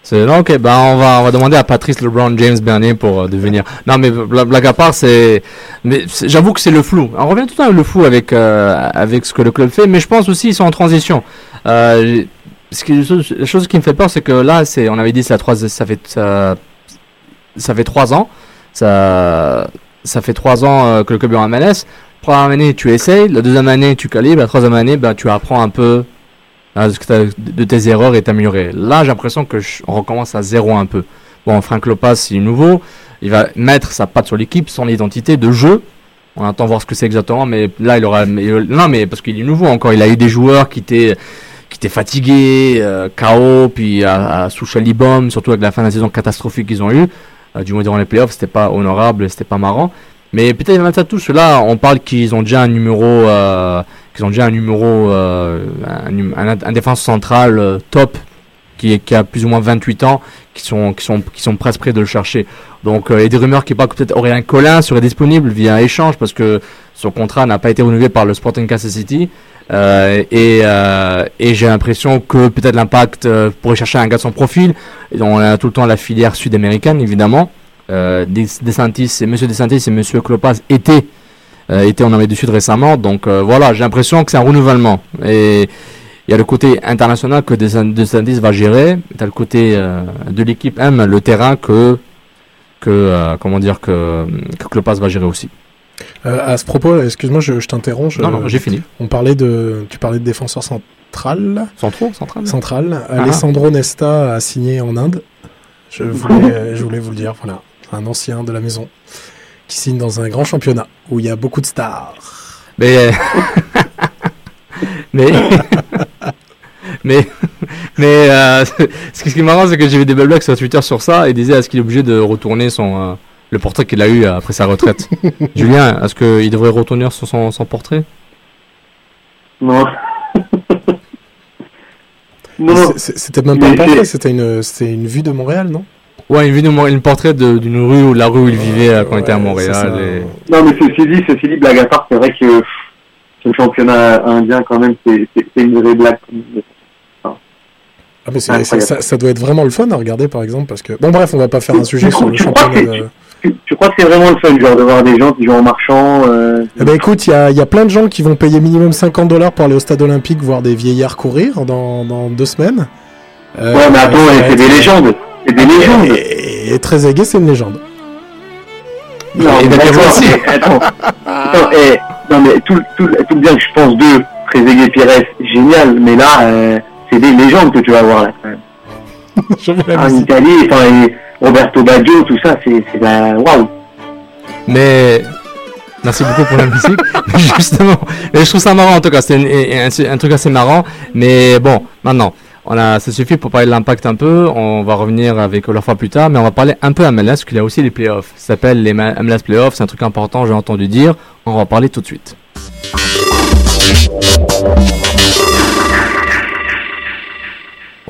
C'est non, ok, bah on va on va demander à Patrice LeBron James Bernier pour euh, devenir. Non, mais bla- blague à part, c'est. Mais j'avoue que c'est le flou. On revient tout le temps avec le flou avec euh, avec ce que le club fait, mais je pense aussi ils sont en transition. Euh, ce qui, la chose qui me fait peur, c'est que là, c'est on avait dit c'est la trois, ça fait ça, ça fait trois ans, ça ça fait trois ans euh, que le club est en MLS. Première année, tu essayes. La deuxième année, tu calibres. La troisième année, ben, tu apprends un peu hein, de tes erreurs et t'améliorer. Là, j'ai l'impression que je- recommence à zéro un peu. Bon, Frank Lopez, il est nouveau. Il va mettre sa patte sur l'équipe, son identité de jeu. On attend voir ce que c'est exactement, mais là, il aura. mais, euh, non, mais parce qu'il est nouveau encore. Il a eu des joueurs qui étaient qui étaient fatigués, euh, KO, puis à, à surtout avec la fin de la saison catastrophique qu'ils ont eu. Euh, du moins durant les playoffs, c'était pas honorable, c'était pas marrant. Mais peut-être ça tous. Là, on parle qu'ils ont déjà un numéro, euh, qu'ils ont déjà un numéro, euh, un, un, un défense central euh, top qui, qui a plus ou moins 28 ans, qui sont, qui sont, qui sont presque prêts de le chercher. Donc, euh, il y a des rumeurs qui parlent que peut-être Aurélien Collin serait disponible via échange parce que son contrat n'a pas été renouvelé par le Sporting Kansas City. Euh, et euh, et j'ai l'impression que peut-être l'impact euh, pourrait chercher un gars de son profil. Et on a tout le temps la filière sud-américaine, évidemment. Euh, Des- DeSantis et Monsieur DeSantis et Monsieur Klopas étaient euh, étaient en Amérique du Sud récemment. Donc euh, voilà, j'ai l'impression que c'est un renouvellement. Et il y a le côté international que Desan- DeSantis va gérer. T'as le côté euh, de l'équipe M, le terrain que que comment dire que que Klopas va gérer aussi. Euh, à ce propos, excuse-moi, je, je t'interromps. Non non, j'ai fini. On parlait de, tu parlais de défenseur central. Centraux, central. Central. Ah. Alessandro Nesta a signé en Inde. Je voulais, [LAUGHS] je voulais vous le dire. Voilà, un ancien de la maison qui signe dans un grand championnat où il y a beaucoup de stars. Mais mais mais mais euh, ce qui est marrant c'est que j'ai vu des blagues sur Twitter sur ça et disait est-ce qu'il est obligé de retourner son euh, le portrait qu'il a eu après sa retraite? [LAUGHS] Julien, est-ce qu'il devrait retourner sur son, son portrait? Non. non, C'était même pas un portrait, c'était une, c'était une vue de Montréal, non? Ouais, une vidéo, une portrait de- d'une rue ou la rue où il vivait euh, quand il était à Montréal. ça. et- Non, mais ceci dit, ceci dit, blague à part, c'est vrai que pff, ce championnat indien, quand même, c'est une vraie blague. Ah, mais c'est- ça, ça doit être vraiment le fun à regarder, par exemple, parce que bon, bref, on va pas faire un sujet tu sur le crois- tu crois championnat. que de- Tu, tu crois que c'est vraiment le fun, genre, de voir des gens qui jouent en marchant euh, Eh ben écoute, il y a, il y a plein de gens qui vont payer minimum 50 dollars pour aller au stade olympique voir des vieillards courir dans, dans deux semaines. Euh, Ouais, mais attends, ça c'est des légendes. C'est des légendes. Et, et très aigué, c'est une légende. Non, mais d'accord, attends. Attends, eh, non, mais tout, tout, tout le bien que je pense d'eux, Trezeguet Pires, génial, mais là, euh, c'est des légendes que tu vas voir là. quand même. [LAUGHS] En musique. Italie, enfin, Roberto Baggio, tout ça, c'est c'est la- waouh. Mais merci beaucoup pour la musique. [LAUGHS] [LAUGHS] Justement, mais je trouve ça marrant en tout cas. C'est un, un- un truc assez marrant. Mais bon, maintenant, on a, ça suffit pour parler de l'impact un peu. On va revenir avec fois plus tard, mais on va parler un peu MLS parce qu'il y a aussi les playoffs. Ça s'appelle les MLS playoffs. C'est un truc important, j'ai entendu dire. On va en parler tout de suite.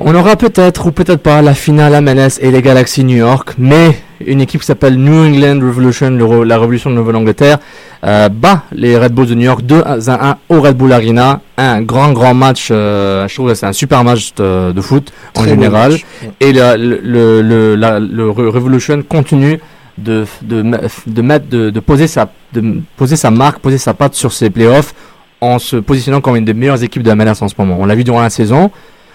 On aura peut-être ou peut-être pas la finale MLS et les Galaxy New York, mais une équipe qui s'appelle New England Revolution, le la révolution de Nouvelle-Angleterre, euh, bat les Red Bulls de New York 2 à 1 au Red Bull Arena. Un grand, grand match. euh, je trouve que c'est un super match de, de foot en Très général. Et le, le, le, le- la- le Re- Revolution continue de, de, me- de, mettre, de, de, poser sa, de poser sa marque, poser sa patte sur ses playoffs en se positionnant comme une des meilleures équipes de la en ce moment. On l'a vu durant la saison.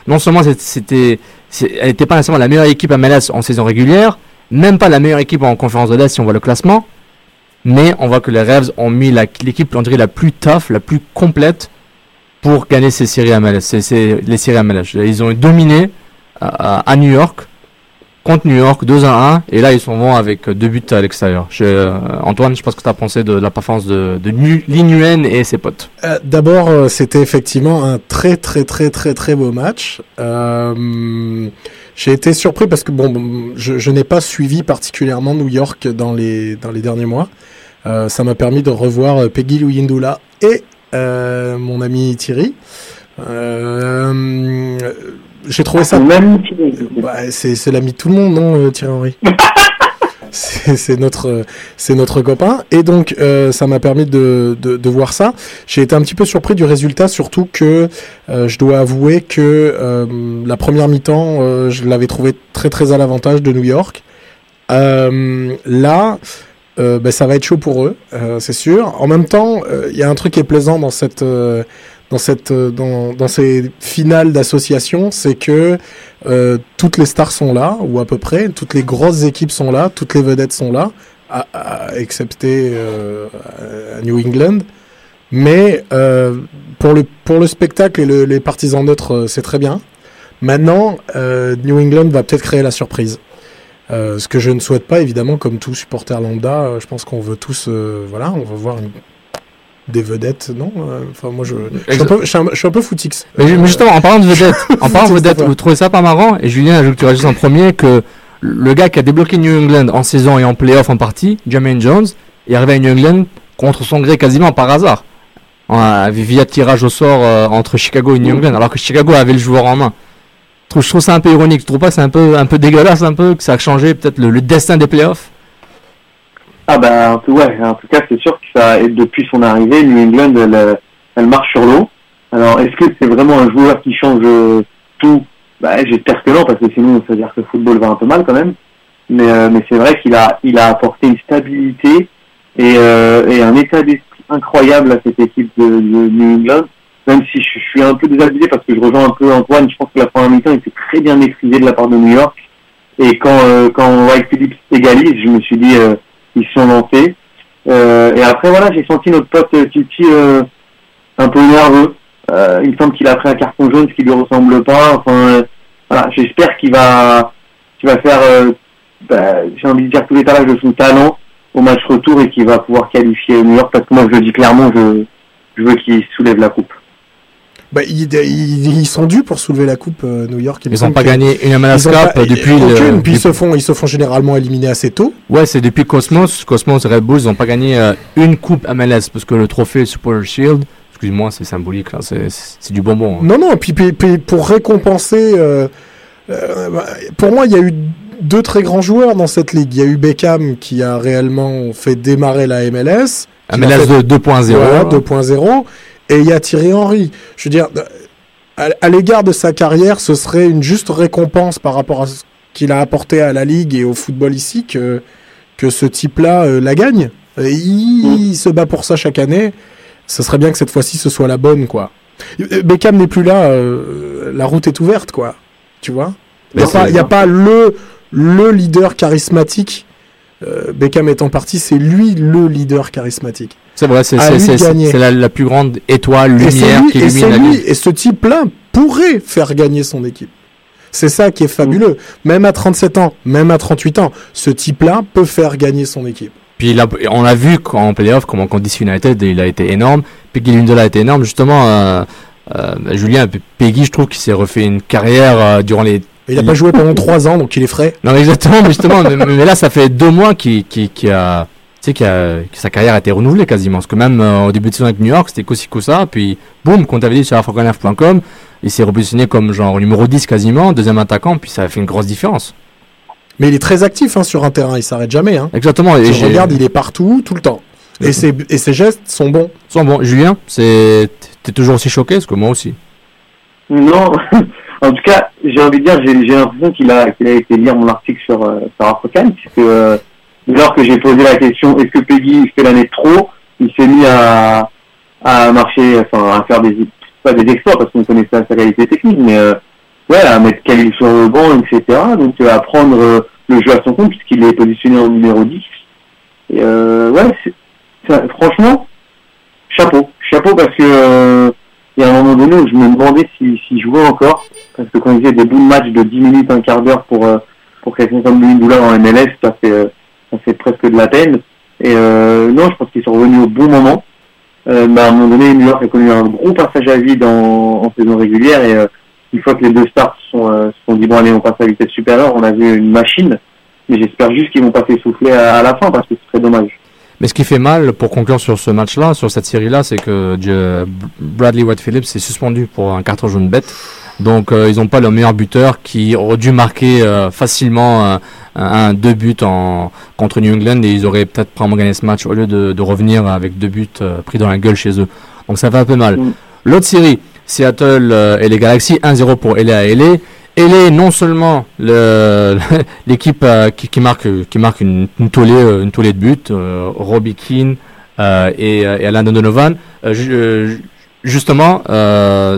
Non seulement c'était, elle n'était pas nécessairement la meilleure équipe à MLS en saison régulière, même pas la meilleure équipe en conférence de l'Est si on voit le classement, mais on voit que les Revs ont mis l'équipe, on dirait, la plus tough, la plus complète pour gagner ces séries MLS, c'est, c'est les séries MLS. Ils ont dominé à New York, contre New York, 2 à 1, et là ils sont bons avec deux buts à l'extérieur. Euh, Antoine, je ce que tu as pensé de, la performance de, de et ses potes. Euh, D'abord, euh, c'était effectivement un très très très très très beau match. J'ai été surpris parce que bon, je, n'ai pas suivi particulièrement New York dans les dans les derniers mois. Ça m'a permis de revoir Peggy Luyindula et mon ami Thierry. J'ai trouvé ça. Ouais, c'est c'est l'ami de tout le monde, non, euh, Thierry Henry [LAUGHS] C'est notre, c'est notre copain. Et donc, euh, ça m'a permis de, de, de voir ça. J'ai été un petit peu surpris du résultat, surtout que euh, je dois avouer que euh, la première mi-temps, euh, je l'avais trouvé très très à l'avantage de New York. Euh, là, euh, ben, ça va être chaud pour eux, euh, c'est sûr. En même temps, euh, il y a un truc qui est plaisant dans cette, euh, dans cette, euh, dans, ces finales d'association, c'est que euh, toutes les stars sont là, ou à peu près, toutes les grosses équipes sont là, toutes les vedettes sont là, à, à- excepté euh, New England. Mais pour le pour le spectacle et le- les partisans neutres, c'est très bien. Maintenant, New England va peut-être créer la surprise. Ce que je ne souhaite pas, évidemment, comme tout supporter lambda, je pense qu'on veut tous, voilà, on veut voir une- des vedettes, non Euh, Enfin, moi, je, je, suis un peu, je, suis un, je suis un peu footix. Mais, ju- mais justement, en parlant de vedettes, [LAUGHS] en parlant de vedettes, vous trouvez ça pas marrant Et Julien, je veux que tu réagisses en premier que le gars qui a débloqué New England en saison et en playoff en partie, Jermaine Jones, est arrivé à New England contre son gré quasiment par hasard. En- via tirage au sort euh, entre Chicago et New England, alors que Chicago avait le joueur en main. Je trouve, je trouve ça un peu ironique. Tu trouves pas que c'est un peu, un peu dégueulasse, un peu, que ça a changé peut-être le, le destin des playoffs? Ah bah peu, ouais, en tout cas c'est sûr et depuis son arrivée, New England elle, marche sur l'eau. Alors est-ce que c'est vraiment un joueur qui change tout? Bah j'espère que non parce que sinon ça veut dire que le football va un peu mal quand même. Mais euh, c'est vrai qu'il a apporté une stabilité et, euh, et un état d'esprit incroyable à cette équipe de, New England. Même si je, suis un peu désabusé parce que je rejoins un peu Antoine, je pense que la première mi-temps était très bien maîtrisée de la part de New York. Et quand euh, quand Phillips égalise, je me suis dit euh, ils sont lancés. Euh, et après voilà, j'ai senti notre pote euh, Titi euh, un peu nerveux. Il semble qu'il a pris un carton jaune, ce qui lui ressemble pas. Enfin, voilà, j'espère qu'il va, qu'il va faire, bah, j'ai envie de dire tous les talages de son talent au match retour et qu'il va pouvoir qualifier New York. Parce que moi, je le dis clairement, je, je veux qu'il soulève la coupe. Bah, ils, ils, ils sont dus pour soulever la coupe euh, New York. Ils n'ont pas gagné une MLS ils Cup pas- depuis aucune, le. puis ils depuis- se font, ils se font généralement éliminer assez tôt. Ouais, c'est depuis Cosmos. Cosmos Red Bulls n'ont pas gagné euh, une coupe MLS parce que le trophée Super Shield, excuse-moi, c'est symbolique, là, c'est, du bonbon. hein. Non, non, puis, puis- puis pour récompenser, euh, pour moi, il y a eu deux très grands joueurs dans cette ligue. Il y a eu Beckham qui a réellement fait démarrer la MLS. MLS fait- de 2.0. Voilà, 2.0. Et il y a Thierry Henry. Je veux dire, à, à l'égard de sa carrière, ce serait une juste récompense par rapport à ce qu'il a apporté à la ligue et au football ici que, que ce type-là euh, la gagne. Et il, il se bat pour ça chaque année. Ce serait bien que cette fois-ci ce soit la bonne, quoi. Beckham n'est plus là, euh, la route est ouverte, quoi. Tu vois? Il n'y a, pas- y a pas le, le leader charismatique. Euh, Beckham étant parti, c'est lui le leader charismatique. C'est vrai, c'est, la, la plus grande étoile, lumière lui- qui illumine la lui, et ce type-là pourrait faire gagner son équipe. C'est ça qui est fabuleux. Même à 37 ans, même à 38 ans, ce type-là peut faire gagner son équipe. Puis il a- on l'a vu quand- en playoff, comment en DC United, il a été énorme. Peggy Lindola a été énorme. Justement, euh, euh, Julien, Peggy, je trouve qu'il s'est refait une carrière euh, durant les Et il n'a pas joué pendant 3 ans, donc il est frais. Non, mais exactement, mais justement, mais, mais là, ça fait deux mois qu'il a, tu sais, a- que sa carrière a été renouvelée quasiment. Parce que même euh, au début de saison avec New York, c'était qu'aussi que ça. Puis, boum, comme t'avais dit sur afrocanaf.com, il s'est repositionné comme genre numéro 10 quasiment, deuxième attaquant, puis ça a fait une grosse différence. Mais il est très actif hein, sur un terrain, il s'arrête jamais. Hein. Exactement. Et Je regarde, il est partout, tout le temps. Et ses, et ses gestes sont bons. Sont bon, Julien, c'est, t'es toujours aussi choqué, parce que moi aussi. Non, [LAUGHS] en tout cas, j'ai envie de dire, j'ai l'impression qu'il a, qu'il a été lire mon article sur, euh, sur puisque euh, lors que j'ai posé la question, est-ce que Peggy fait l'année trop, il s'est mis à, à marcher, enfin, à faire des, pas des exploits, parce qu'on connaissait sa qualité technique, mais euh, ouais, à mettre Khalil sur le banc, etc. Donc, euh, à prendre euh, le jeu à son compte, puisqu'il est positionné en numéro 10. Et euh, ouais, ça- franchement, chapeau. Chapeau parce que y a un moment donné où je me demandais s'il si, jouait encore. Parce que quand il faisait des bouts de match de 10 minutes, un quart d'heure pour, euh, pour quelqu'un comme Doula en MLS, ça fait, euh, ça fait presque de la peine. Et euh, non, je pense qu'ils sont revenus au bon moment. Euh, bah, à un moment donné, New York a connu un gros passage à vide en, en saison régulière. Et une fois que les deux stars se sont, sont dit, bon allez, on passe à vitesse supérieure, on a vu une machine. Mais j'espère juste qu'ils vont pas s'essouffler à, à la fin parce que ce serait dommage. Mais ce qui fait mal pour conclure sur ce match-là, sur cette série-là, c'est que Bradley White Phillips est suspendu pour un carton jaune bête. Donc euh, ils n'ont pas le meilleur buteur qui aurait dû marquer euh, facilement euh, un, un- deux buts en, contre New England et ils auraient peut-être probablement gagné ce match au lieu de, de revenir avec deux buts pris dans la gueule chez eux. Donc ça fait un peu mal. Mm. L'autre série, Seattle et les Galaxies, 1-0 pour LA et LA. LA, non seulement le- [LAUGHS] l'équipe euh, qui, qui marque, qui marque une, une tollée, euh, une tollée de buts, euh, Robbie Keane euh, et, euh, et Alain Donovan. Euh, ju- justement,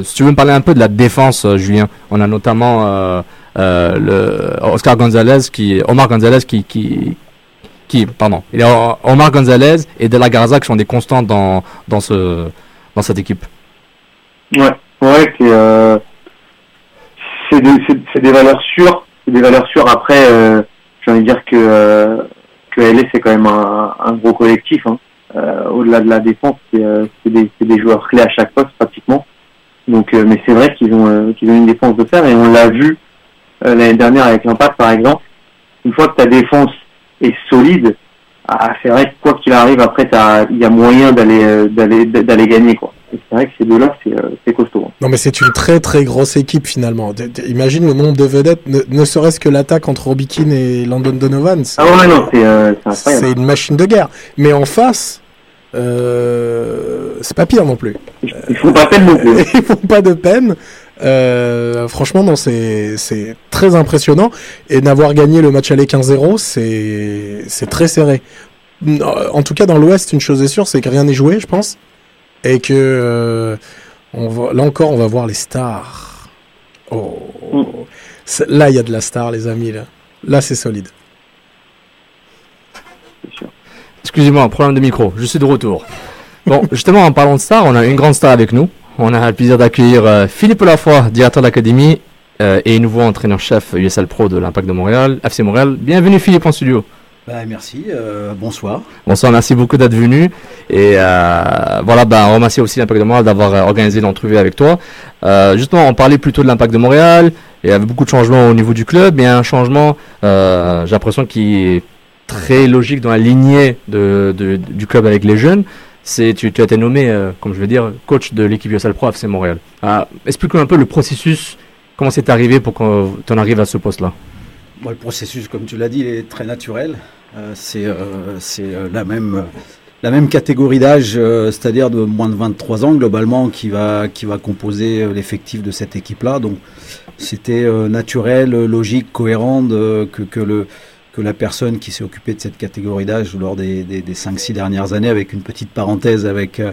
si tu veux me parler un peu de la défense, Julien, on a notamment le Oscar Gonzalez, qui, Omar Gonzalez qui, qui, qui, pardon, il y a Omar Gonzalez et De La Garza qui sont des constantes dans, dans, ce, dans cette équipe. Ouais, ouais, euh, c'est des, c'est- des valeurs sûres, c'est des valeurs sûres. Après, euh, j'ai envie de dire que euh, que LA c'est quand même un, un gros collectif. Hein. Euh, Au-delà de la défense, c'est euh, des, des joueurs clés à chaque poste pratiquement. Donc, euh, mais c'est vrai qu'ils ont euh, qu'ils ont une défense de fer et on l'a vu l'année dernière avec l'impact par exemple. Une fois que ta défense est solide, ah, c'est vrai que quoi qu'il arrive après, il y a moyen d'aller d'aller d'aller gagner quoi. C'est vrai que ces deux-là, c'est euh, c'est costaud. hein. Non, mais c'est une très très grosse équipe finalement. Imagine le nombre de vedettes, ne, ne serait-ce que l'attaque entre Robbie Keane et Landon Donovan. Ah ouais, non, c'est euh, c'est une machine de guerre. Mais en face, euh, c'est pas pire non plus. Ils font pas peine non plus. [LAUGHS] Ils font pas de peine. Euh, franchement, non, c'est très impressionnant. Et n'avoir gagné le match aller 15-0, c'est c'est très serré. En tout cas, dans l'Ouest, une chose est sûre, c'est que rien n'est joué, je pense, et que euh, on va, là encore, on va voir les stars. Oh, là, il y a de la star, les amis. Là, là, c'est solide. Excusez-moi, problème de micro, je suis de retour. Bon, [LAUGHS] justement, en parlant de star, on a une grande star avec nous. On a le plaisir d'accueillir euh, Philippe Lafoy, directeur de l'académie euh, et nouveau entraîneur-chef USL Pro de l'Impact de Montréal, FC Montréal. Bienvenue Philippe en studio. Bah, merci, euh, bonsoir. Bonsoir, merci beaucoup d'être venu. Et euh, voilà, ben, on remercie aussi l'Impact de Montréal d'avoir euh, organisé l'entrevue avec toi. Justement, on parlait plutôt de l'Impact de Montréal. Il y avait beaucoup de changements au niveau du club. A un changement, j'ai l'impression, qui est très logique dans la lignée du club avec les jeunes. C'est tu, tu as été nommé, comme je veux dire, coach de l'équipe USL Pro FC Montréal. Explique-nous un peu le processus, comment c'est arrivé pour qu'on tu en arrives à ce poste-là? Bon, le processus, comme tu l'as dit, est très naturel. Euh, c'est euh, c'est, euh, la même la même catégorie d'âge, euh, c'est-à-dire de moins de 23 ans globalement, qui va qui va composer euh, l'effectif de cette équipe-là. Donc c'était euh, naturel, euh, logique, cohérent que que le que la personne qui s'est occupée de cette catégorie d'âge lors des, des, des 5-6 dernières années, avec une petite parenthèse avec euh,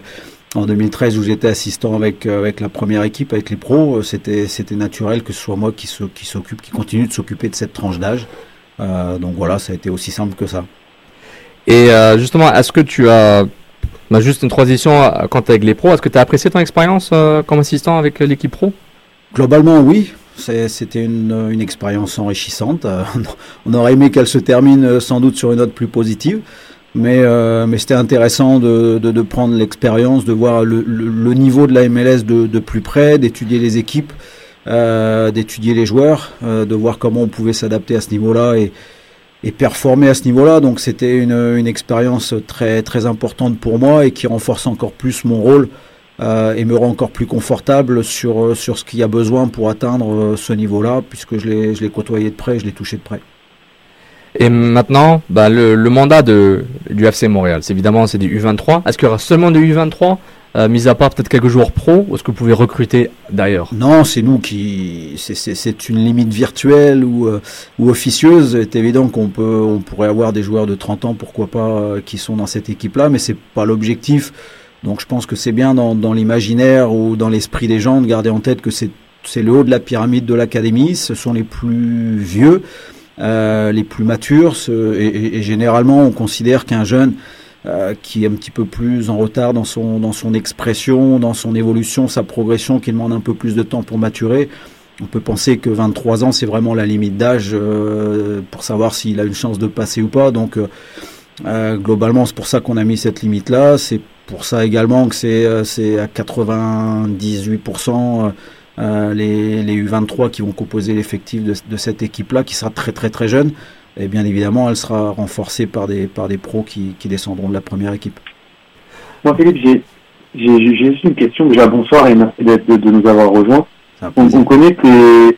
en 2013 où j'étais assistant avec euh, avec la première équipe, avec les pros, euh, c'était c'était naturel que ce soit moi qui se- qui s'occupe, qui continue de s'occuper de cette tranche d'âge. Euh, donc voilà, ça a été aussi simple que ça. Et euh, justement, est-ce que tu as bah, juste une transition quand tu avec les pros Est-ce que tu as apprécié ton expérience euh, comme assistant avec l'équipe pro? Globalement, oui. C'est- C'était une, une expérience enrichissante. [LAUGHS] On aurait aimé qu'elle se termine sans doute sur une note plus positive. Mais, euh, mais c'était intéressant de, de, de prendre l'expérience, de voir le, le, le niveau de la MLS de, de plus près, d'étudier les équipes, euh, d'étudier les joueurs, euh, de voir comment on pouvait s'adapter à ce niveau-là et, et performer à ce niveau-là. Donc c'était une, une expérience très, très importante pour moi et qui renforce encore plus mon rôle euh, et me rend encore plus confortable sur, sur ce qu'il y a besoin pour atteindre euh, ce niveau-là, puisque je l'ai côtoyé de près, je l'ai touché de près. Et maintenant, bah, le, le mandat de, du FC Montréal, c'est évidemment c'est du U23. Est-ce qu'il y aura seulement des U23, euh, mis à part peut-être quelques joueurs pro, ou est-ce que vous pouvez recruter d'ailleurs? Non, c'est nous qui. c'est- une limite virtuelle ou, euh, ou officieuse. C'est évident qu'on peut, on pourrait avoir des joueurs de 30 ans, pourquoi pas, euh, qui sont dans cette équipe-là, mais c'est pas l'objectif. Donc je pense que c'est bien dans, dans l'imaginaire ou dans l'esprit des gens de garder en tête que c'est le haut de la pyramide de l'académie. Ce sont les plus vieux, euh, les plus matures, ce- et, et- et généralement on considère qu'un jeune euh, qui est un petit peu plus en retard dans son, dans son expression, dans son évolution, sa progression, qui demande un peu plus de temps pour maturer. On peut penser que 23 ans, c'est vraiment la limite d'âge euh, pour savoir s'il a une chance de passer ou pas. Donc, euh, euh, globalement, c'est pour ça qu'on a mis cette limite-là. C'est pour ça également que c'est euh, c'est à 98% euh, les, les U23 qui vont composer l'effectif de, de cette équipe-là, qui sera très très très jeune. Et bien évidemment, elle sera renforcée par des, par des pros qui, qui descendront de la première équipe. Moi, Philippe, j'ai j'ai j'ai juste une question. Déjà, bonsoir et merci de, de nous avoir rejoints. On, connaît tes,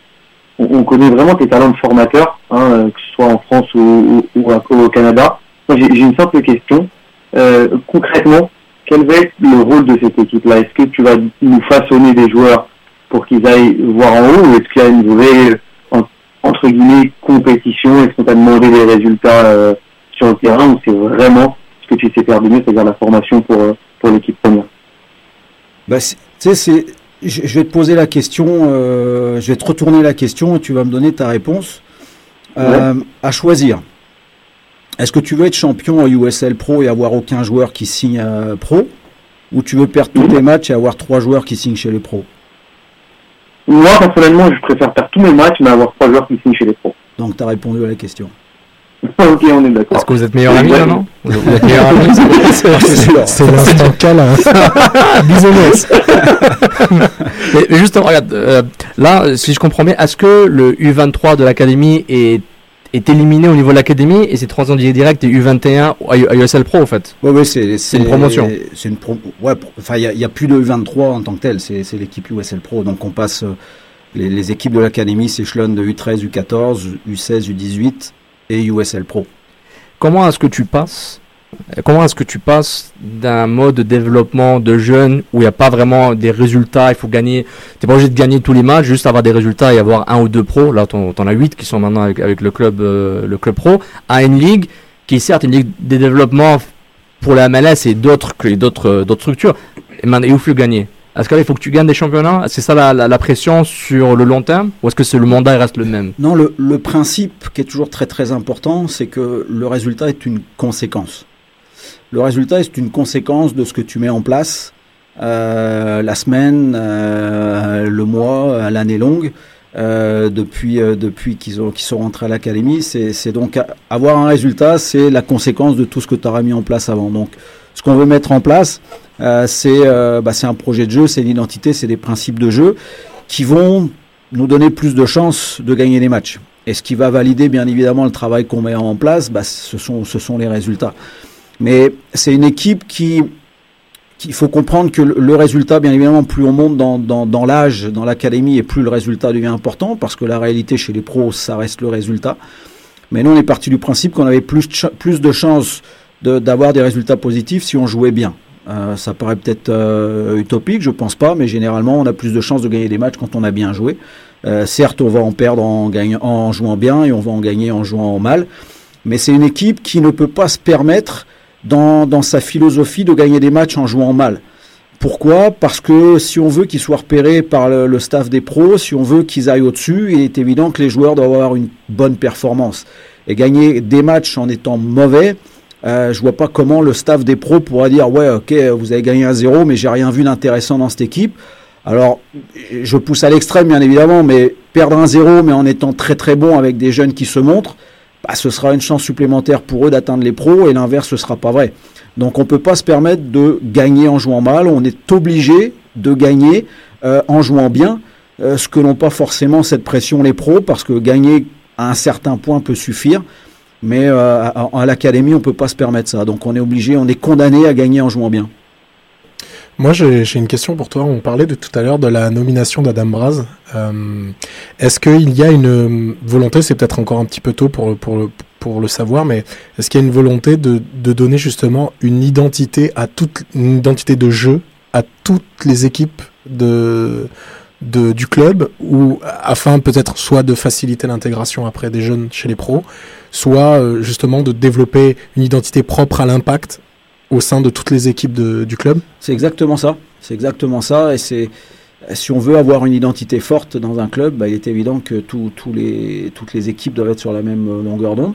on, on connaît vraiment tes talents de formateur, hein, euh, que ce soit en France ou, ou, ou au au Canada. Moi, j'ai j'ai une simple question. Euh, concrètement, quel va être le rôle de cette équipe-là? Est-ce que tu vas nous façonner des joueurs pour qu'ils aillent voir en haut ou est-ce qu'il y a une vraie, en- entre guillemets, compétition Est-ce qu'on t'a demandé des résultats euh, sur le terrain ou c'est vraiment ce que tu sais faire de mieux, c'est-à-dire la formation pour, euh, pour l'équipe première? Bah, tu sais, c'est, je, je vais te poser la question, euh, je vais te retourner la question et tu vas me donner ta réponse. Euh, À choisir. Est-ce que tu veux être champion en USL Pro et avoir aucun joueur qui signe pro? Ou tu veux perdre tous tes matchs et avoir trois joueurs qui signent chez les pros? Moi, personnellement, je préfère faire tous mes matchs, mais avoir trois joueurs qui signent chez les pros. Donc tu as répondu à la question. [LAUGHS] ok, on est d'accord. Est-ce que vous êtes meilleurs amis non Vous êtes meilleurs amis C'est l'instant câlin. [LAUGHS] Bisounours. mais, mais justement, regarde, euh, là, si je comprends bien, est-ce que le U23 de l'académie est, est éliminé au niveau de l'académie et c'est transféré direct et U21 à USL Pro en fait Ouais, ouais, c'est, une promotion. C'est une pro, ouais, enfin, il y a, plus de U23 en tant que tel, c'est, l'équipe USL Pro. Donc on passe, euh, les, les équipes de l'académie s'échelonnent de U13, U14, U16, U18 et USL Pro. Comment est-ce que tu passes Comment est-ce que tu passes d'un mode de développement de jeunes où il n'y a pas vraiment des résultats, il faut gagner, t'es pas obligé de gagner tous les matchs, juste avoir des résultats et avoir un ou deux pros, là t'en, t'en as huit qui sont maintenant avec, le club euh, le club pro, à une ligue qui est certes une ligue de développement pour la MLS et d'autres euh, d'autres structures. Et, et où faut gagner? Est-ce que là il faut que tu gagnes des championnats? C'est ça la, la, pression sur le long terme? Ou est-ce que c'est le mandat reste le même? Non, le principe qui est toujours très très important, c'est que le résultat est une conséquence. Le résultat est une conséquence de ce que tu mets en place euh, la semaine, euh, le mois, l'année longue. euh, depuis euh, qu'ils ont qu'ils sont rentrés à l'académie, c'est donc avoir un résultat, c'est la conséquence de tout ce que tu auras mis en place avant. Donc, ce qu'on veut mettre en place, euh, c'est euh, bah, un projet de jeu, c'est une identité, c'est des principes de jeu qui vont nous donner plus de chances de gagner des matchs. Et ce qui va valider bien évidemment le travail qu'on met en place, bah, ce sont les résultats. Mais c'est une équipe qui, il faut comprendre que le, résultat, bien évidemment, plus on monte dans, dans, l'âge, dans l'académie, et plus le résultat devient important, parce que la réalité chez les pros, ça reste le résultat. Mais nous, on est parti du principe qu'on avait plus, plus de chances d'avoir des résultats positifs si on jouait bien. Euh, ça paraît peut-être euh, utopique, je pense pas, mais généralement, on a plus de chances de gagner des matchs quand on a bien joué. Euh, certes, on va en perdre en, gagnant, en jouant bien et on va en gagner en jouant mal. Mais c'est une équipe qui ne peut pas se permettre, dans, sa philosophie, de gagner des matchs en jouant mal. Pourquoi? Parce que si on veut qu'ils soient repérés par le, le staff des pros, si on veut qu'ils aillent au-dessus, il est évident que les joueurs doivent avoir une bonne performance. Et gagner des matchs en étant mauvais, euh, je vois pas comment le staff des pros pourra dire ouais ok vous avez gagné un zéro mais j'ai rien vu d'intéressant dans cette équipe. Alors je pousse à l'extrême bien évidemment mais perdre un zéro mais en étant très très bon avec des jeunes qui se montrent, bah, ce sera une chance supplémentaire pour eux d'atteindre les pros et l'inverse ce sera pas vrai. Donc on peut pas se permettre de gagner en jouant mal, on est obligé de gagner euh, en jouant bien, euh, ce que n'ont pas forcément cette pression les pros parce que gagner à un certain point peut suffire. Mais euh, à, l'académie, on peut pas se permettre ça. Donc on est obligé, on est condamné à gagner en jouant bien. Moi, j'ai une question pour toi. On parlait de tout à l'heure de la nomination d'Adam Braz. Euh, Est-ce qu'il y a une euh, volonté, c'est peut-être encore un petit peu tôt pour, pour, pour le savoir, mais est-ce qu'il y a une volonté de, de donner justement une identité à toute une identité de jeu à toutes les équipes de, de du club ou afin peut-être soit de faciliter l'intégration après des jeunes chez les pros, soit euh, justement de développer une identité propre à l'impact au sein de toutes les équipes du club C'est exactement ça. C'est exactement ça. Et c'est si on veut avoir une identité forte dans un club, bah, il est évident que tous les, toutes les équipes doivent être sur la même euh, longueur d'onde.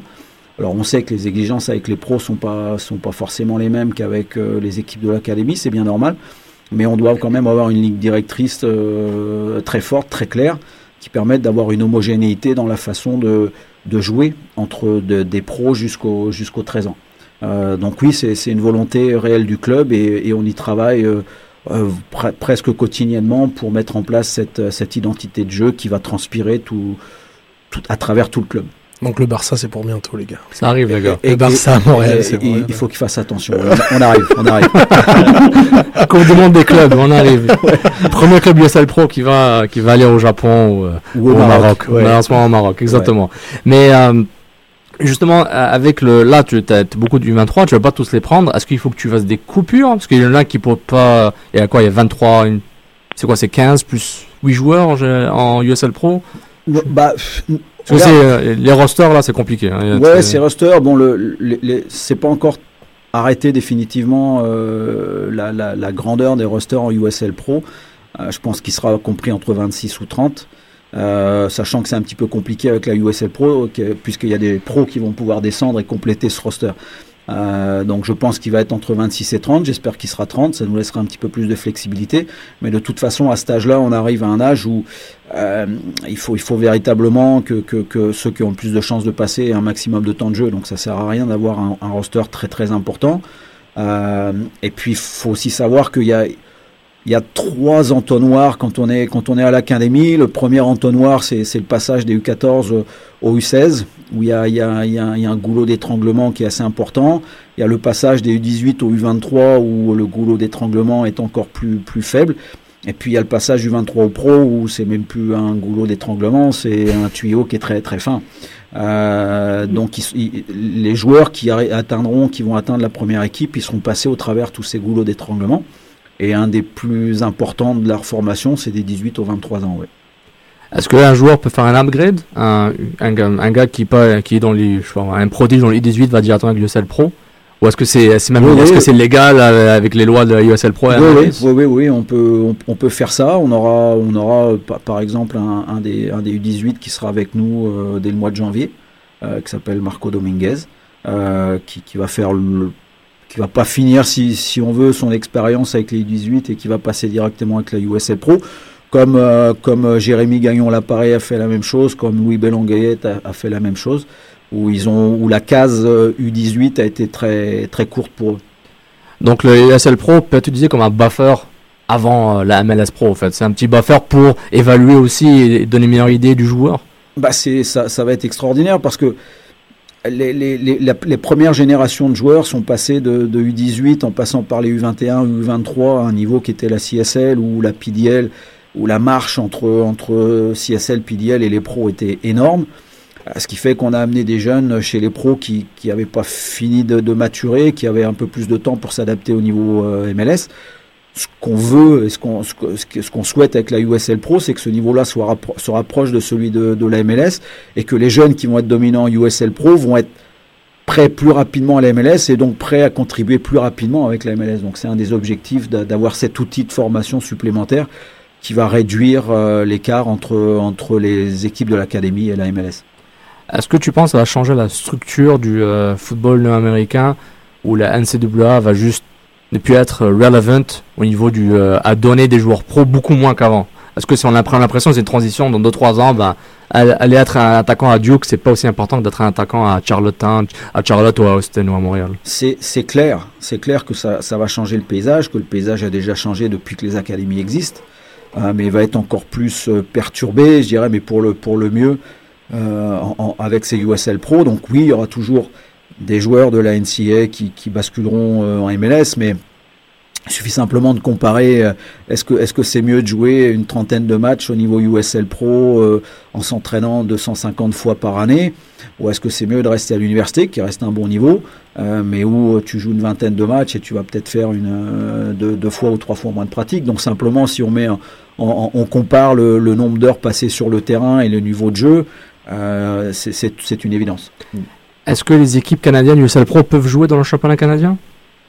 Alors on sait que les exigences avec les pros sont pas sont pas forcément les mêmes qu'avec euh, les équipes de l'académie, c'est bien normal. Mais on doit quand même avoir une ligne directrice euh, très forte, très claire, qui permette d'avoir une homogénéité dans la façon de, de jouer entre de- des pros jusqu'au jusqu'aux 13 ans. Euh, donc oui, c'est une volonté réelle du club et, et on y travaille euh, euh, pre- presque quotidiennement pour mettre en place cette, cette identité de jeu qui va transpirer tout, tout, à travers tout le club. Donc le Barça, c'est pour bientôt, les gars. Ça arrive, les gars. Le Barça à Montréal, et- c'est et- pour il faut qu'il fasse attention. On arrive, on arrive. Coupe du monde des clubs, on arrive. Premier club USL Pro qui va, qui va aller au Japon ou, Ou au Maroc, Maroc. ouais. Malheureusement au Maroc, exactement. Mais euh, justement, euh, avec le, là, tu as beaucoup du 23, tu vas pas tous les prendre. Est-ce qu'il faut que tu fasses des coupures? Parce qu'il y en a qui peuvent pas. Il y a quoi Il y a 23, une- c'est quoi C'est 15 plus 8 joueurs en, USL Pro? Bah, Parce que euh, les rosters là, c'est compliqué. hein. Ouais, ces rosters, bon, le, les- c'est pas encore arrêté définitivement euh, la, la, la grandeur des rosters en USL Pro. Euh, je pense qu'il sera compris entre 26 ou 30. Euh, sachant que c'est un petit peu compliqué avec la USL Pro, puisqu'il y a des pros qui vont pouvoir descendre et compléter ce roster. Euh, donc je pense qu'il va être entre 26 et 30, j'espère qu'il sera 30, ça nous laissera un petit peu plus de flexibilité. Mais de toute façon, à cet âge-là, on arrive à un âge où euh, il, faut, il faut véritablement que, que, que ceux qui ont le plus de chances de passer aient un maximum de temps de jeu. Donc ça sert à rien d'avoir un, un roster très très important. Euh, et puis il faut aussi savoir qu'il y a, il y a trois entonnoirs quand on est, quand on est à l'académie. Le premier entonnoir, c'est le passage des U14 au U16, où il y a, il y a, il y a, il y a un goulot d'étranglement qui est assez important. Il y a le passage des U18 au U23, où le goulot d'étranglement est encore plus, plus faible. Et puis il y a le passage du 23 au pro, où c'est même plus un goulot d'étranglement, c'est un tuyau qui est très très fin. Euh, donc les joueurs qui atteindront, qui vont atteindre la première équipe, ils seront passés au travers tous ces goulots d'étranglement. Et un des plus importants de leur formation, c'est des 18 aux 23 ans. Ouais. Est-ce qu'un joueur peut faire un upgrade? Un, un, gars, un gars qui, pas, qui est dans les, je pas, un prodige dans les 18 va directement avec l'USL Pro? Ou est-ce que c'est c'est même Oui, est-ce oui. que c'est légal euh, avec les lois de la USL Pro et Oui, oui, oui, oui, oui, on peut, on, on peut faire ça. On aura, on aura pa- par exemple un, un des, un des U18 qui sera avec nous euh, dès le mois de janvier, euh, qui s'appelle Marco Dominguez, euh, qui, qui va faire le, qui va pas finir si, si on veut son expérience avec les U18 et qui va passer directement avec la USL Pro. Comme, euh, comme euh, Jérémy Gagnon Lappareil a fait la même chose, comme Louis Bellangayette a, a fait la même chose, où ils ont, où la case euh, U18 a été très, très courte pour eux. Donc le USL Pro peut être utilisé comme un buffer avant euh, la MLS Pro en fait. C'est un petit buffer pour évaluer aussi et donner une meilleure idée du joueur. Bah c'est ça, ça va être extraordinaire parce que les, les, les, premières générations de joueurs sont passées de, de U18 en passant par les U21, U23 à un niveau qui était la CSL ou la PDL où la marche entre, entre CSL, PDL et les pros était énorme. Euh, Ce qui fait qu'on a amené des jeunes chez les pros qui n'avaient pas fini de, de maturer, qui avaient un peu plus de temps pour s'adapter au niveau euh, MLS. Ce qu'on veut et ce qu'on ce qu'on souhaite avec la USL Pro, c'est que ce niveau-là soit se rapproche de celui de, de la MLS et que les jeunes qui vont être dominants en USL Pro vont être prêts plus rapidement à la MLS et donc prêts à contribuer plus rapidement avec la MLS. Donc c'est un des objectifs d'a- d'avoir cet outil de formation supplémentaire qui va réduire euh, l'écart entre, entre les équipes de l'académie et la MLS. Est-ce que tu penses que ça va changer la structure du euh, football nord-américain où la NCAA va juste ne plus être relevant au niveau du euh, à donner des joueurs pro beaucoup moins qu'avant. Est-ce que si on a l'impression que c'est une transition dans 2-3 ans, ben, aller être un attaquant à Duke, c'est pas aussi important que d'être un attaquant à Charlottetown, à Charlotte ou à Austin ou à Montréal. C'est clair, c'est clair que ça, ça va changer le paysage, que le paysage a déjà changé depuis que les académies existent, euh, mais va être encore plus euh, perturbé, je dirais, mais pour le, pour le mieux, euh, en- en- avec ces USL Pro. Donc oui, il y aura toujours des joueurs de la NCA qui, basculeront euh, en MLS, mais il suffit simplement de comparer. euh, Est-ce que est-ce c'est mieux de jouer une trentaine de matchs au niveau USL Pro euh, en s'entraînant 250 fois par année, ou est-ce que c'est mieux de rester à l'université, qui reste un bon niveau, mais où tu joues une vingtaine de matchs et tu vas peut-être faire une deux, fois ou trois fois moins de pratique. Donc simplement, si on met, on compare le, nombre d'heures passées sur le terrain et le niveau de jeu, c'est une évidence. Est-ce que les équipes canadiennes USL Pro peuvent jouer dans le championnat canadien?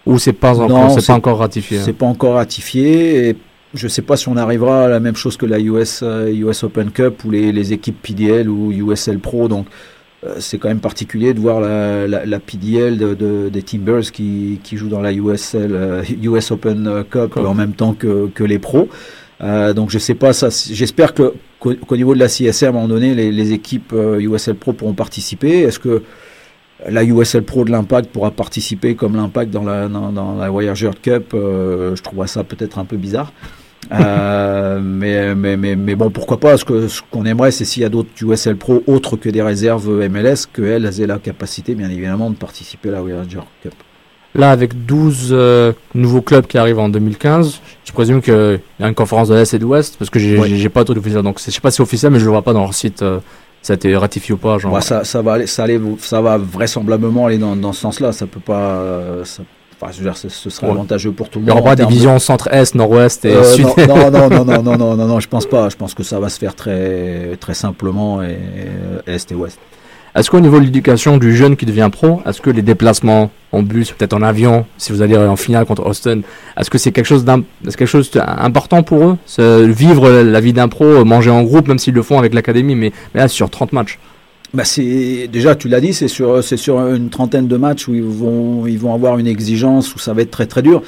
Ou c'est pas encore, Non, c'est pas encore ratifié hein? C'est pas encore ratifié. Et je sais pas si on arrivera à la même chose que la US, euh, US Open Cup ou les, les équipes PDL ou USL Pro. Donc euh, c'est quand même particulier de voir la, la, la PDL de, de- des Timbers qui, qui jouent dans la USL, euh, US Open Cup en même temps que, que les pros. Euh, donc je sais pas ça. J'espère que qu'au niveau de la CSR, à un moment donné, les, les équipes euh, USL Pro pourront participer. Est-ce que la USL Pro de l'Impact pourra participer comme l'Impact dans la, dans, dans la Voyager Cup. euh, je trouverais ça peut-être un peu bizarre. Euh, [LAUGHS] mais, mais, mais, mais bon, pourquoi pas Ce que ce qu'on aimerait, c'est s'il y a d'autres USL Pro autres que des réserves MLS, qu'elles aient la capacité, bien évidemment, de participer à la Ranger Cup. Là, avec 12 euh, nouveaux clubs qui arrivent en 2015, je présume qu'il y a une conférence de l'Est et de l'Ouest, parce que j'ai j'ai pas tout officiel. Donc, je sais pas si c'est officiel, mais je le vois pas dans leur site ça a été ratifié ou pas genre. Bah, ça, ça, va aller, ça, ça va vraisemblablement aller dans, dans ce sens-là. Ça peut pas. Euh, ça, enfin, je veux dire, ce, ce sera ouais. avantageux pour tout le monde. Il y aura des visions de... centre-est, nord-ouest et euh, sud. Non, non, non, non, non, non, non, non, je pense pas. Je pense que ça va se faire très, très simplement et, est et ouest. Est-ce qu'au niveau de l'éducation du jeune qui devient pro, est-ce que les déplacements en bus, peut-être en avion, si vous allez en finale contre Austin, est-ce que c'est quelque chose d'important pour eux Vivre la vie d'un pro, manger en groupe, même s'ils le font avec l'académie, mais, mais là sur 30 matchs? Bah c'est déjà tu l'as dit c'est sur c'est sur une trentaine de matchs où ils vont ils vont avoir une exigence où ça va être très très dur.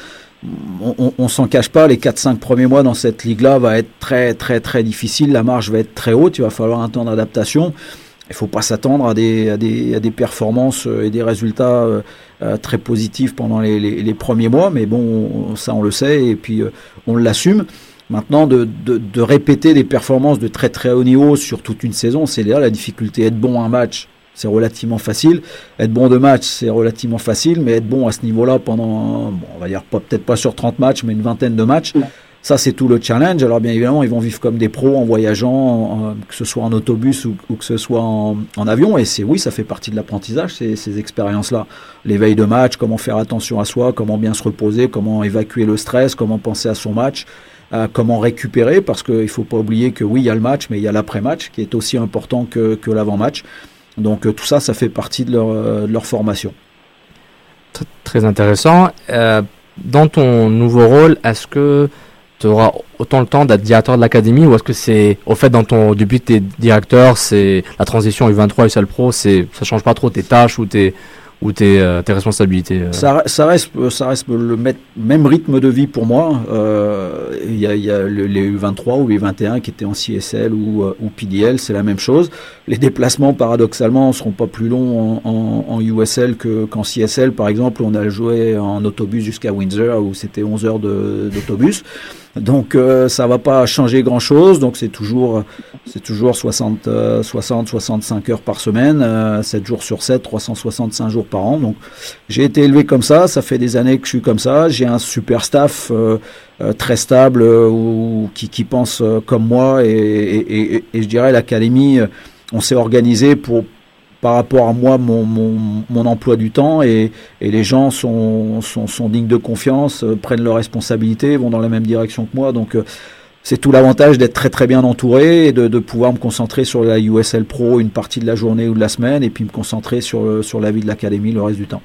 On, on, s'en cache pas les 4-5 premiers mois dans cette ligue là va être très très très difficile la marge va être très haute il va falloir un temps d'adaptation il faut pas s'attendre à des, à des à des performances euh, et des résultats euh, euh, très positifs pendant les, les, premiers mois mais bon ça on le sait et puis on l'assume Maintenant, de, de, de répéter des performances de très très haut niveau sur toute une saison, c'est là la difficulté. Être bon un match, c'est relativement facile. Être bon de match, c'est relativement facile. Mais être bon à ce niveau-là pendant, bon, on va dire peut-être pas sur 30 matchs, mais une vingtaine de matchs, ça c'est tout le challenge. Alors bien évidemment, ils vont vivre comme des pros en voyageant, que ce soit en autobus ou, que ce soit en, avion. Et c'est oui, ça fait partie de l'apprentissage, ces, ces expériences-là. L'éveil de match, comment faire attention à soi, comment bien se reposer, comment évacuer le stress, comment penser à son match euh, comment récupérer, parce qu'il ne faut pas oublier que oui, il y a le match, mais il y a l'après-match qui est aussi important que, l'avant-match. Donc euh, tout ça, ça fait partie de leur, euh, formation. Tr- Très intéressant. Dans ton nouveau rôle, est-ce que tu auras autant le temps d'être directeur de l'académie ou est-ce que c'est au fait dans ton depuis que tu es directeur, c'est la transition U23 USL Pro, c'est ça change pas trop tes tâches ou tes ou tes, euh, tes responsabilités euh? Ça, reste, ça reste le même rythme de vie pour moi. Euh, Il y a, il y a le- les U23 ou les 21 qui étaient en CSL ou, euh, ou PDL, c'est la même chose. Les déplacements, paradoxalement, ne seront pas plus longs en, en- en USL que- qu'en CSL. Par exemple, on a joué en autobus jusqu'à Windsor où c'était 11 heures d'autobus. Donc euh, ça va pas changer grand chose. Donc c'est toujours c'est toujours 60 euh, 60 65 heures par semaine, euh, 7 jours sur 7, 365 jours par an. Donc j'ai été élevé comme ça, ça fait des années que je suis comme ça. J'ai un super staff euh, euh, très stable euh, ou qui qui pense comme moi et, et, et, et je dirais l'académie on s'est organisé pour par rapport à moi, mon, emploi du temps, et, les gens sont, dignes de confiance, euh, prennent leurs responsabilités, vont dans la même direction que moi. Donc, euh, c'est tout l'avantage d'être très très bien entouré et de, pouvoir me concentrer sur la USL Pro une partie de la journée ou de la semaine, et puis me concentrer sur, le- sur la vie de l'académie le reste du temps.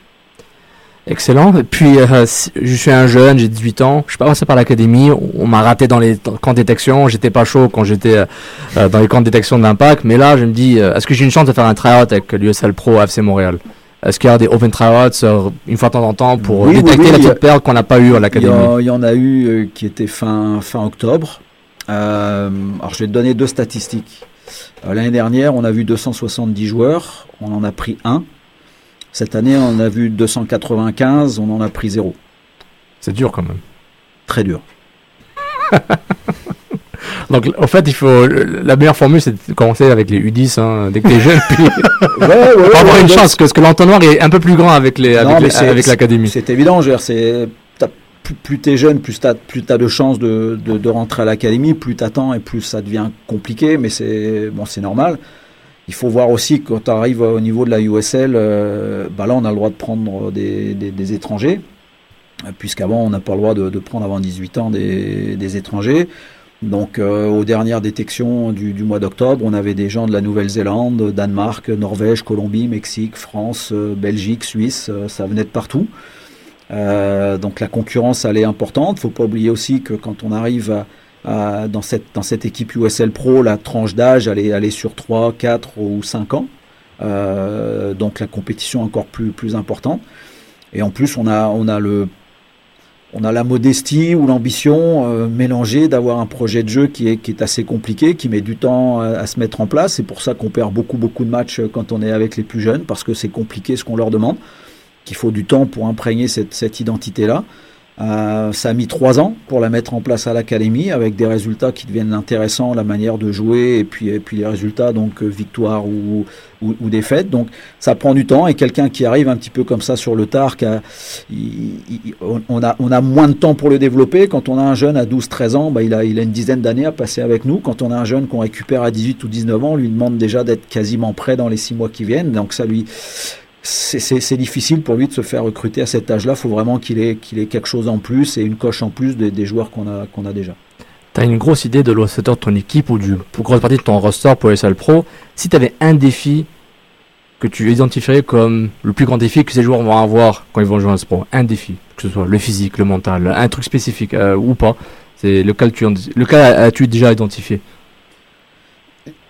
Excellent. Et puis, euh, je suis un jeune, j'ai 18 ans. Je suis pas passé par l'académie. On, m'a raté dans les camps de détection. J'étais pas chaud quand j'étais euh, euh, dans les camps de détection d'impact. Mais là, je me dis, euh, est-ce que j'ai une chance de faire un tryout avec l'USL Pro FC Montréal? Est-ce qu'il y a des open tryouts une fois de temps en temps pour Oui, oui, détecter oui, la petite perle qu'on n'a pas eu à l'académie? Il y en a eu qui étaient fin, fin octobre. Alors je vais te donner deux statistiques. L'année dernière, on a vu 270 joueurs, on en a pris un. Cette année, on a vu 295, on en a pris zéro. C'est dur quand même. Très dur. [LAUGHS] Donc, en fait, il faut la meilleure formule, c'est de commencer avec les U10 hein, dès que t'es jeune, puis [LAUGHS] [LAUGHS] Ouais, ouais, ouais, avoir ouais, une chance, parce que l'entonnoir est un peu plus grand avec les Non, avec, l'académie. C'est évident, je veux dire, c'est plus, t'es jeune, plus t'as plus t'as de chances de, de, de rentrer à l'académie, plus t'attends et plus ça devient compliqué, mais c'est bon, c'est normal. Il faut voir aussi quand tu arrives au niveau de la USL, euh, bah là on a le droit de prendre des, étrangers, euh, puisqu'avant on n'a pas le droit de, prendre avant 18 ans des, étrangers. Donc euh, aux dernières détections du, mois d'octobre, on avait des gens de la Nouvelle-Zélande, Danemark, Norvège, Colombie, Mexique, France, Belgique, Suisse, ça venait de partout. Donc la concurrence elle est importante. Faut pas oublier aussi que quand on arrive à, à- dans cette dans cette équipe USL Pro, la tranche d'âge elle est, elle est sur 3, 4 ou 5 ans. Euh, donc la compétition encore plus plus importante. Et en plus on a on a le on a la modestie ou l'ambition euh, mélangée d'avoir un projet de jeu qui est, qui est assez compliqué, qui met du temps à, à se mettre en place. C'est pour ça qu'on perd beaucoup, beaucoup de matchs euh, quand on est avec les plus jeunes, parce que c'est compliqué ce qu'on leur demande, qu'il faut du temps pour imprégner cette, cette identité-là. Euh, ça a mis trois ans pour la mettre en place à l'académie avec des résultats qui deviennent intéressants, la manière de jouer et puis, et puis les résultats, donc euh, victoire ou, ou, ou défaite. Donc ça prend du temps et quelqu'un qui arrive un petit peu comme ça sur le tard, a- il- il- on a, on a moins de temps pour le développer. Quand on a un jeune à 12-13 ans, bah, il, a, il a une dizaine d'années à passer avec nous. Quand on a un jeune qu'on récupère à 18 ou 19 ans, on lui demande déjà d'être quasiment prêt dans les six mois qui viennent. Donc ça lui c'est- difficile pour lui de se faire recruter à cet âge-là. Il faut vraiment qu'il ait, qu'il ait quelque chose en plus et une coche en plus des, des joueurs qu'on a, qu'on a déjà. T'as une grosse idée de l'ossateur de ton équipe ou du pour grosse partie de ton roster pour les salles pro? Si tu avais un défi que tu identifierais comme le plus grand défi que ces joueurs vont avoir quand ils vont jouer à ce pro, un défi, que ce soit le physique, le mental, un truc spécifique euh, ou pas, c'est lequel tu lequel as-tu déjà identifié?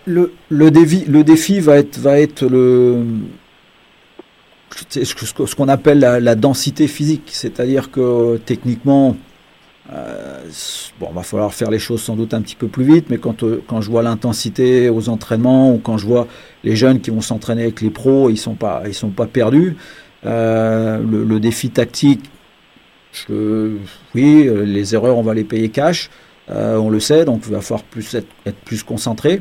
Le, le, défi, le défi va être, va être le, ce qu'on appelle la, densité physique. C'est-à-dire que techniquement, euh, bon, va falloir faire les choses sans doute un petit peu plus vite, mais quand, euh, quand je vois l'intensité aux entraînements ou quand je vois les jeunes qui vont s'entraîner avec les pros, ils sont pas, ils sont pas perdus. Euh, le, défi tactique, oui, euh, les erreurs, on va les payer cash. On le sait, donc il va falloir plus être plus concentré.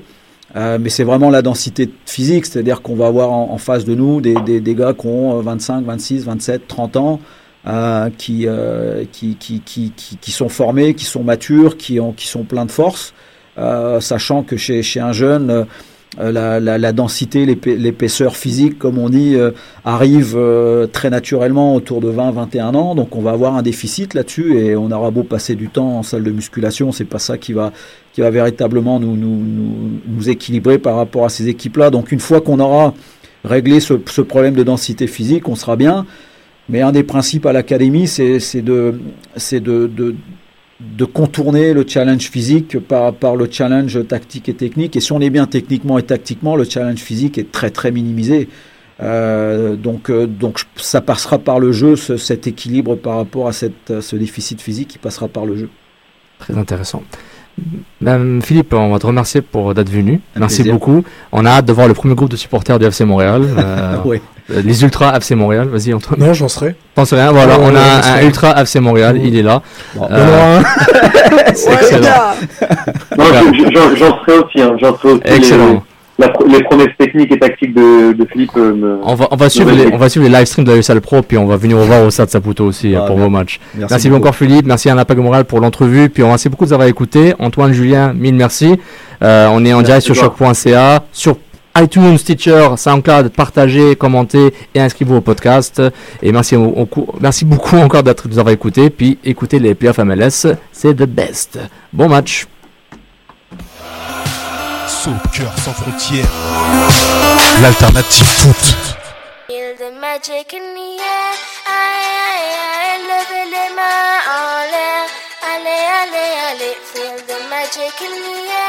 Euh, mais c'est vraiment la densité physique, c'est-à-dire qu'on va avoir en, face de nous des, des, des gars qui ont euh, 25, 26, 27, 30 ans, euh, qui, euh, qui, qui, qui, qui sont formés, qui sont matures, qui, ont, qui sont pleins de force, euh, sachant que chez, chez un jeune, euh, la, la, la densité, l'épai- l'épaisseur physique, comme on dit, euh, arrive euh, très naturellement autour de 20-21 ans. Donc on va avoir un déficit là-dessus et on aura beau passer du temps en salle de musculation, c'est pas ça qui va, qui va véritablement nous, nous, nous, équilibrer par rapport à ces équipes-là. Donc une fois qu'on aura réglé ce, problème de densité physique, on sera bien. Mais un des principes à l'académie, c'est de, de, de contourner le challenge physique par, par le challenge tactique et technique. Et si on est bien techniquement et tactiquement, le challenge physique est très très minimisé. Euh, donc, euh, donc ça passera par le jeu, ce- cet équilibre par rapport à cette, ce déficit physique qui passera par le jeu. Très intéressant. Ben, Philippe, on va te remercier pour d'être venu. Un Merci plaisir. beaucoup. On a hâte de voir le premier groupe de supporters du FC Montréal. euh, [LAUGHS] Oui. Euh, Les Ultras FC Montréal. Vas-y, Antoine. Non, j'en serai. Pense rien. Voilà, Oh, on a un. Ultra FC Montréal. Mmh. Il est là. Bon. Euh, [LAUGHS] c'est excellent. J'en j'en serai aussi, hein, j'en serai aussi. Excellent. Les, la pro- les promesses techniques et tactiques de, de Philippe euh, me. On va, on va suivre les, on va suivre les live streams de la USL Pro, puis on va venir vous voir au Stade Saputo aussi Ah, pour bien. vos matchs. Merci Merci, beaucoup. encore Philippe, merci à Napac Moral pour l'entrevue, puis on merci beaucoup de nous avoir écoutés. Antoine, Julien, mille merci. Euh, on est en direct sur choc.ca, sur iTunes, Stitcher, SoundCloud, partagez, commentez et inscrivez-vous au podcast. Et merci, au- au cou- merci beaucoup encore d'être de nous avoir écoutés, puis écoutez les playoffs MLS, c'est the best. Bon match. Soccer sans frontières, l'alternative foot. Feel the magic in the air. Aïe, aïe, aïe, levez les mains en l'air. Allez, allez, allez. Feel the magic in the air.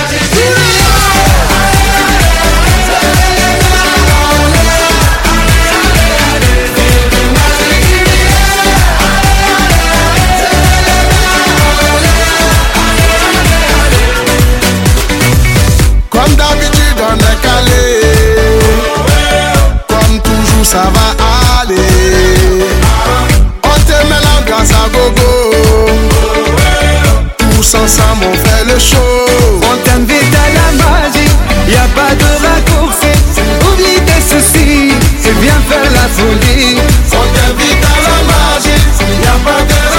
ça va aller. On te met la grâce à gogo. Tous ensemble on fait le show. On t'invite à la magie, y a pas de raccourci. Oublie tes soucis, c'est bien faire la folie. On t'invite à la magie, y a pas de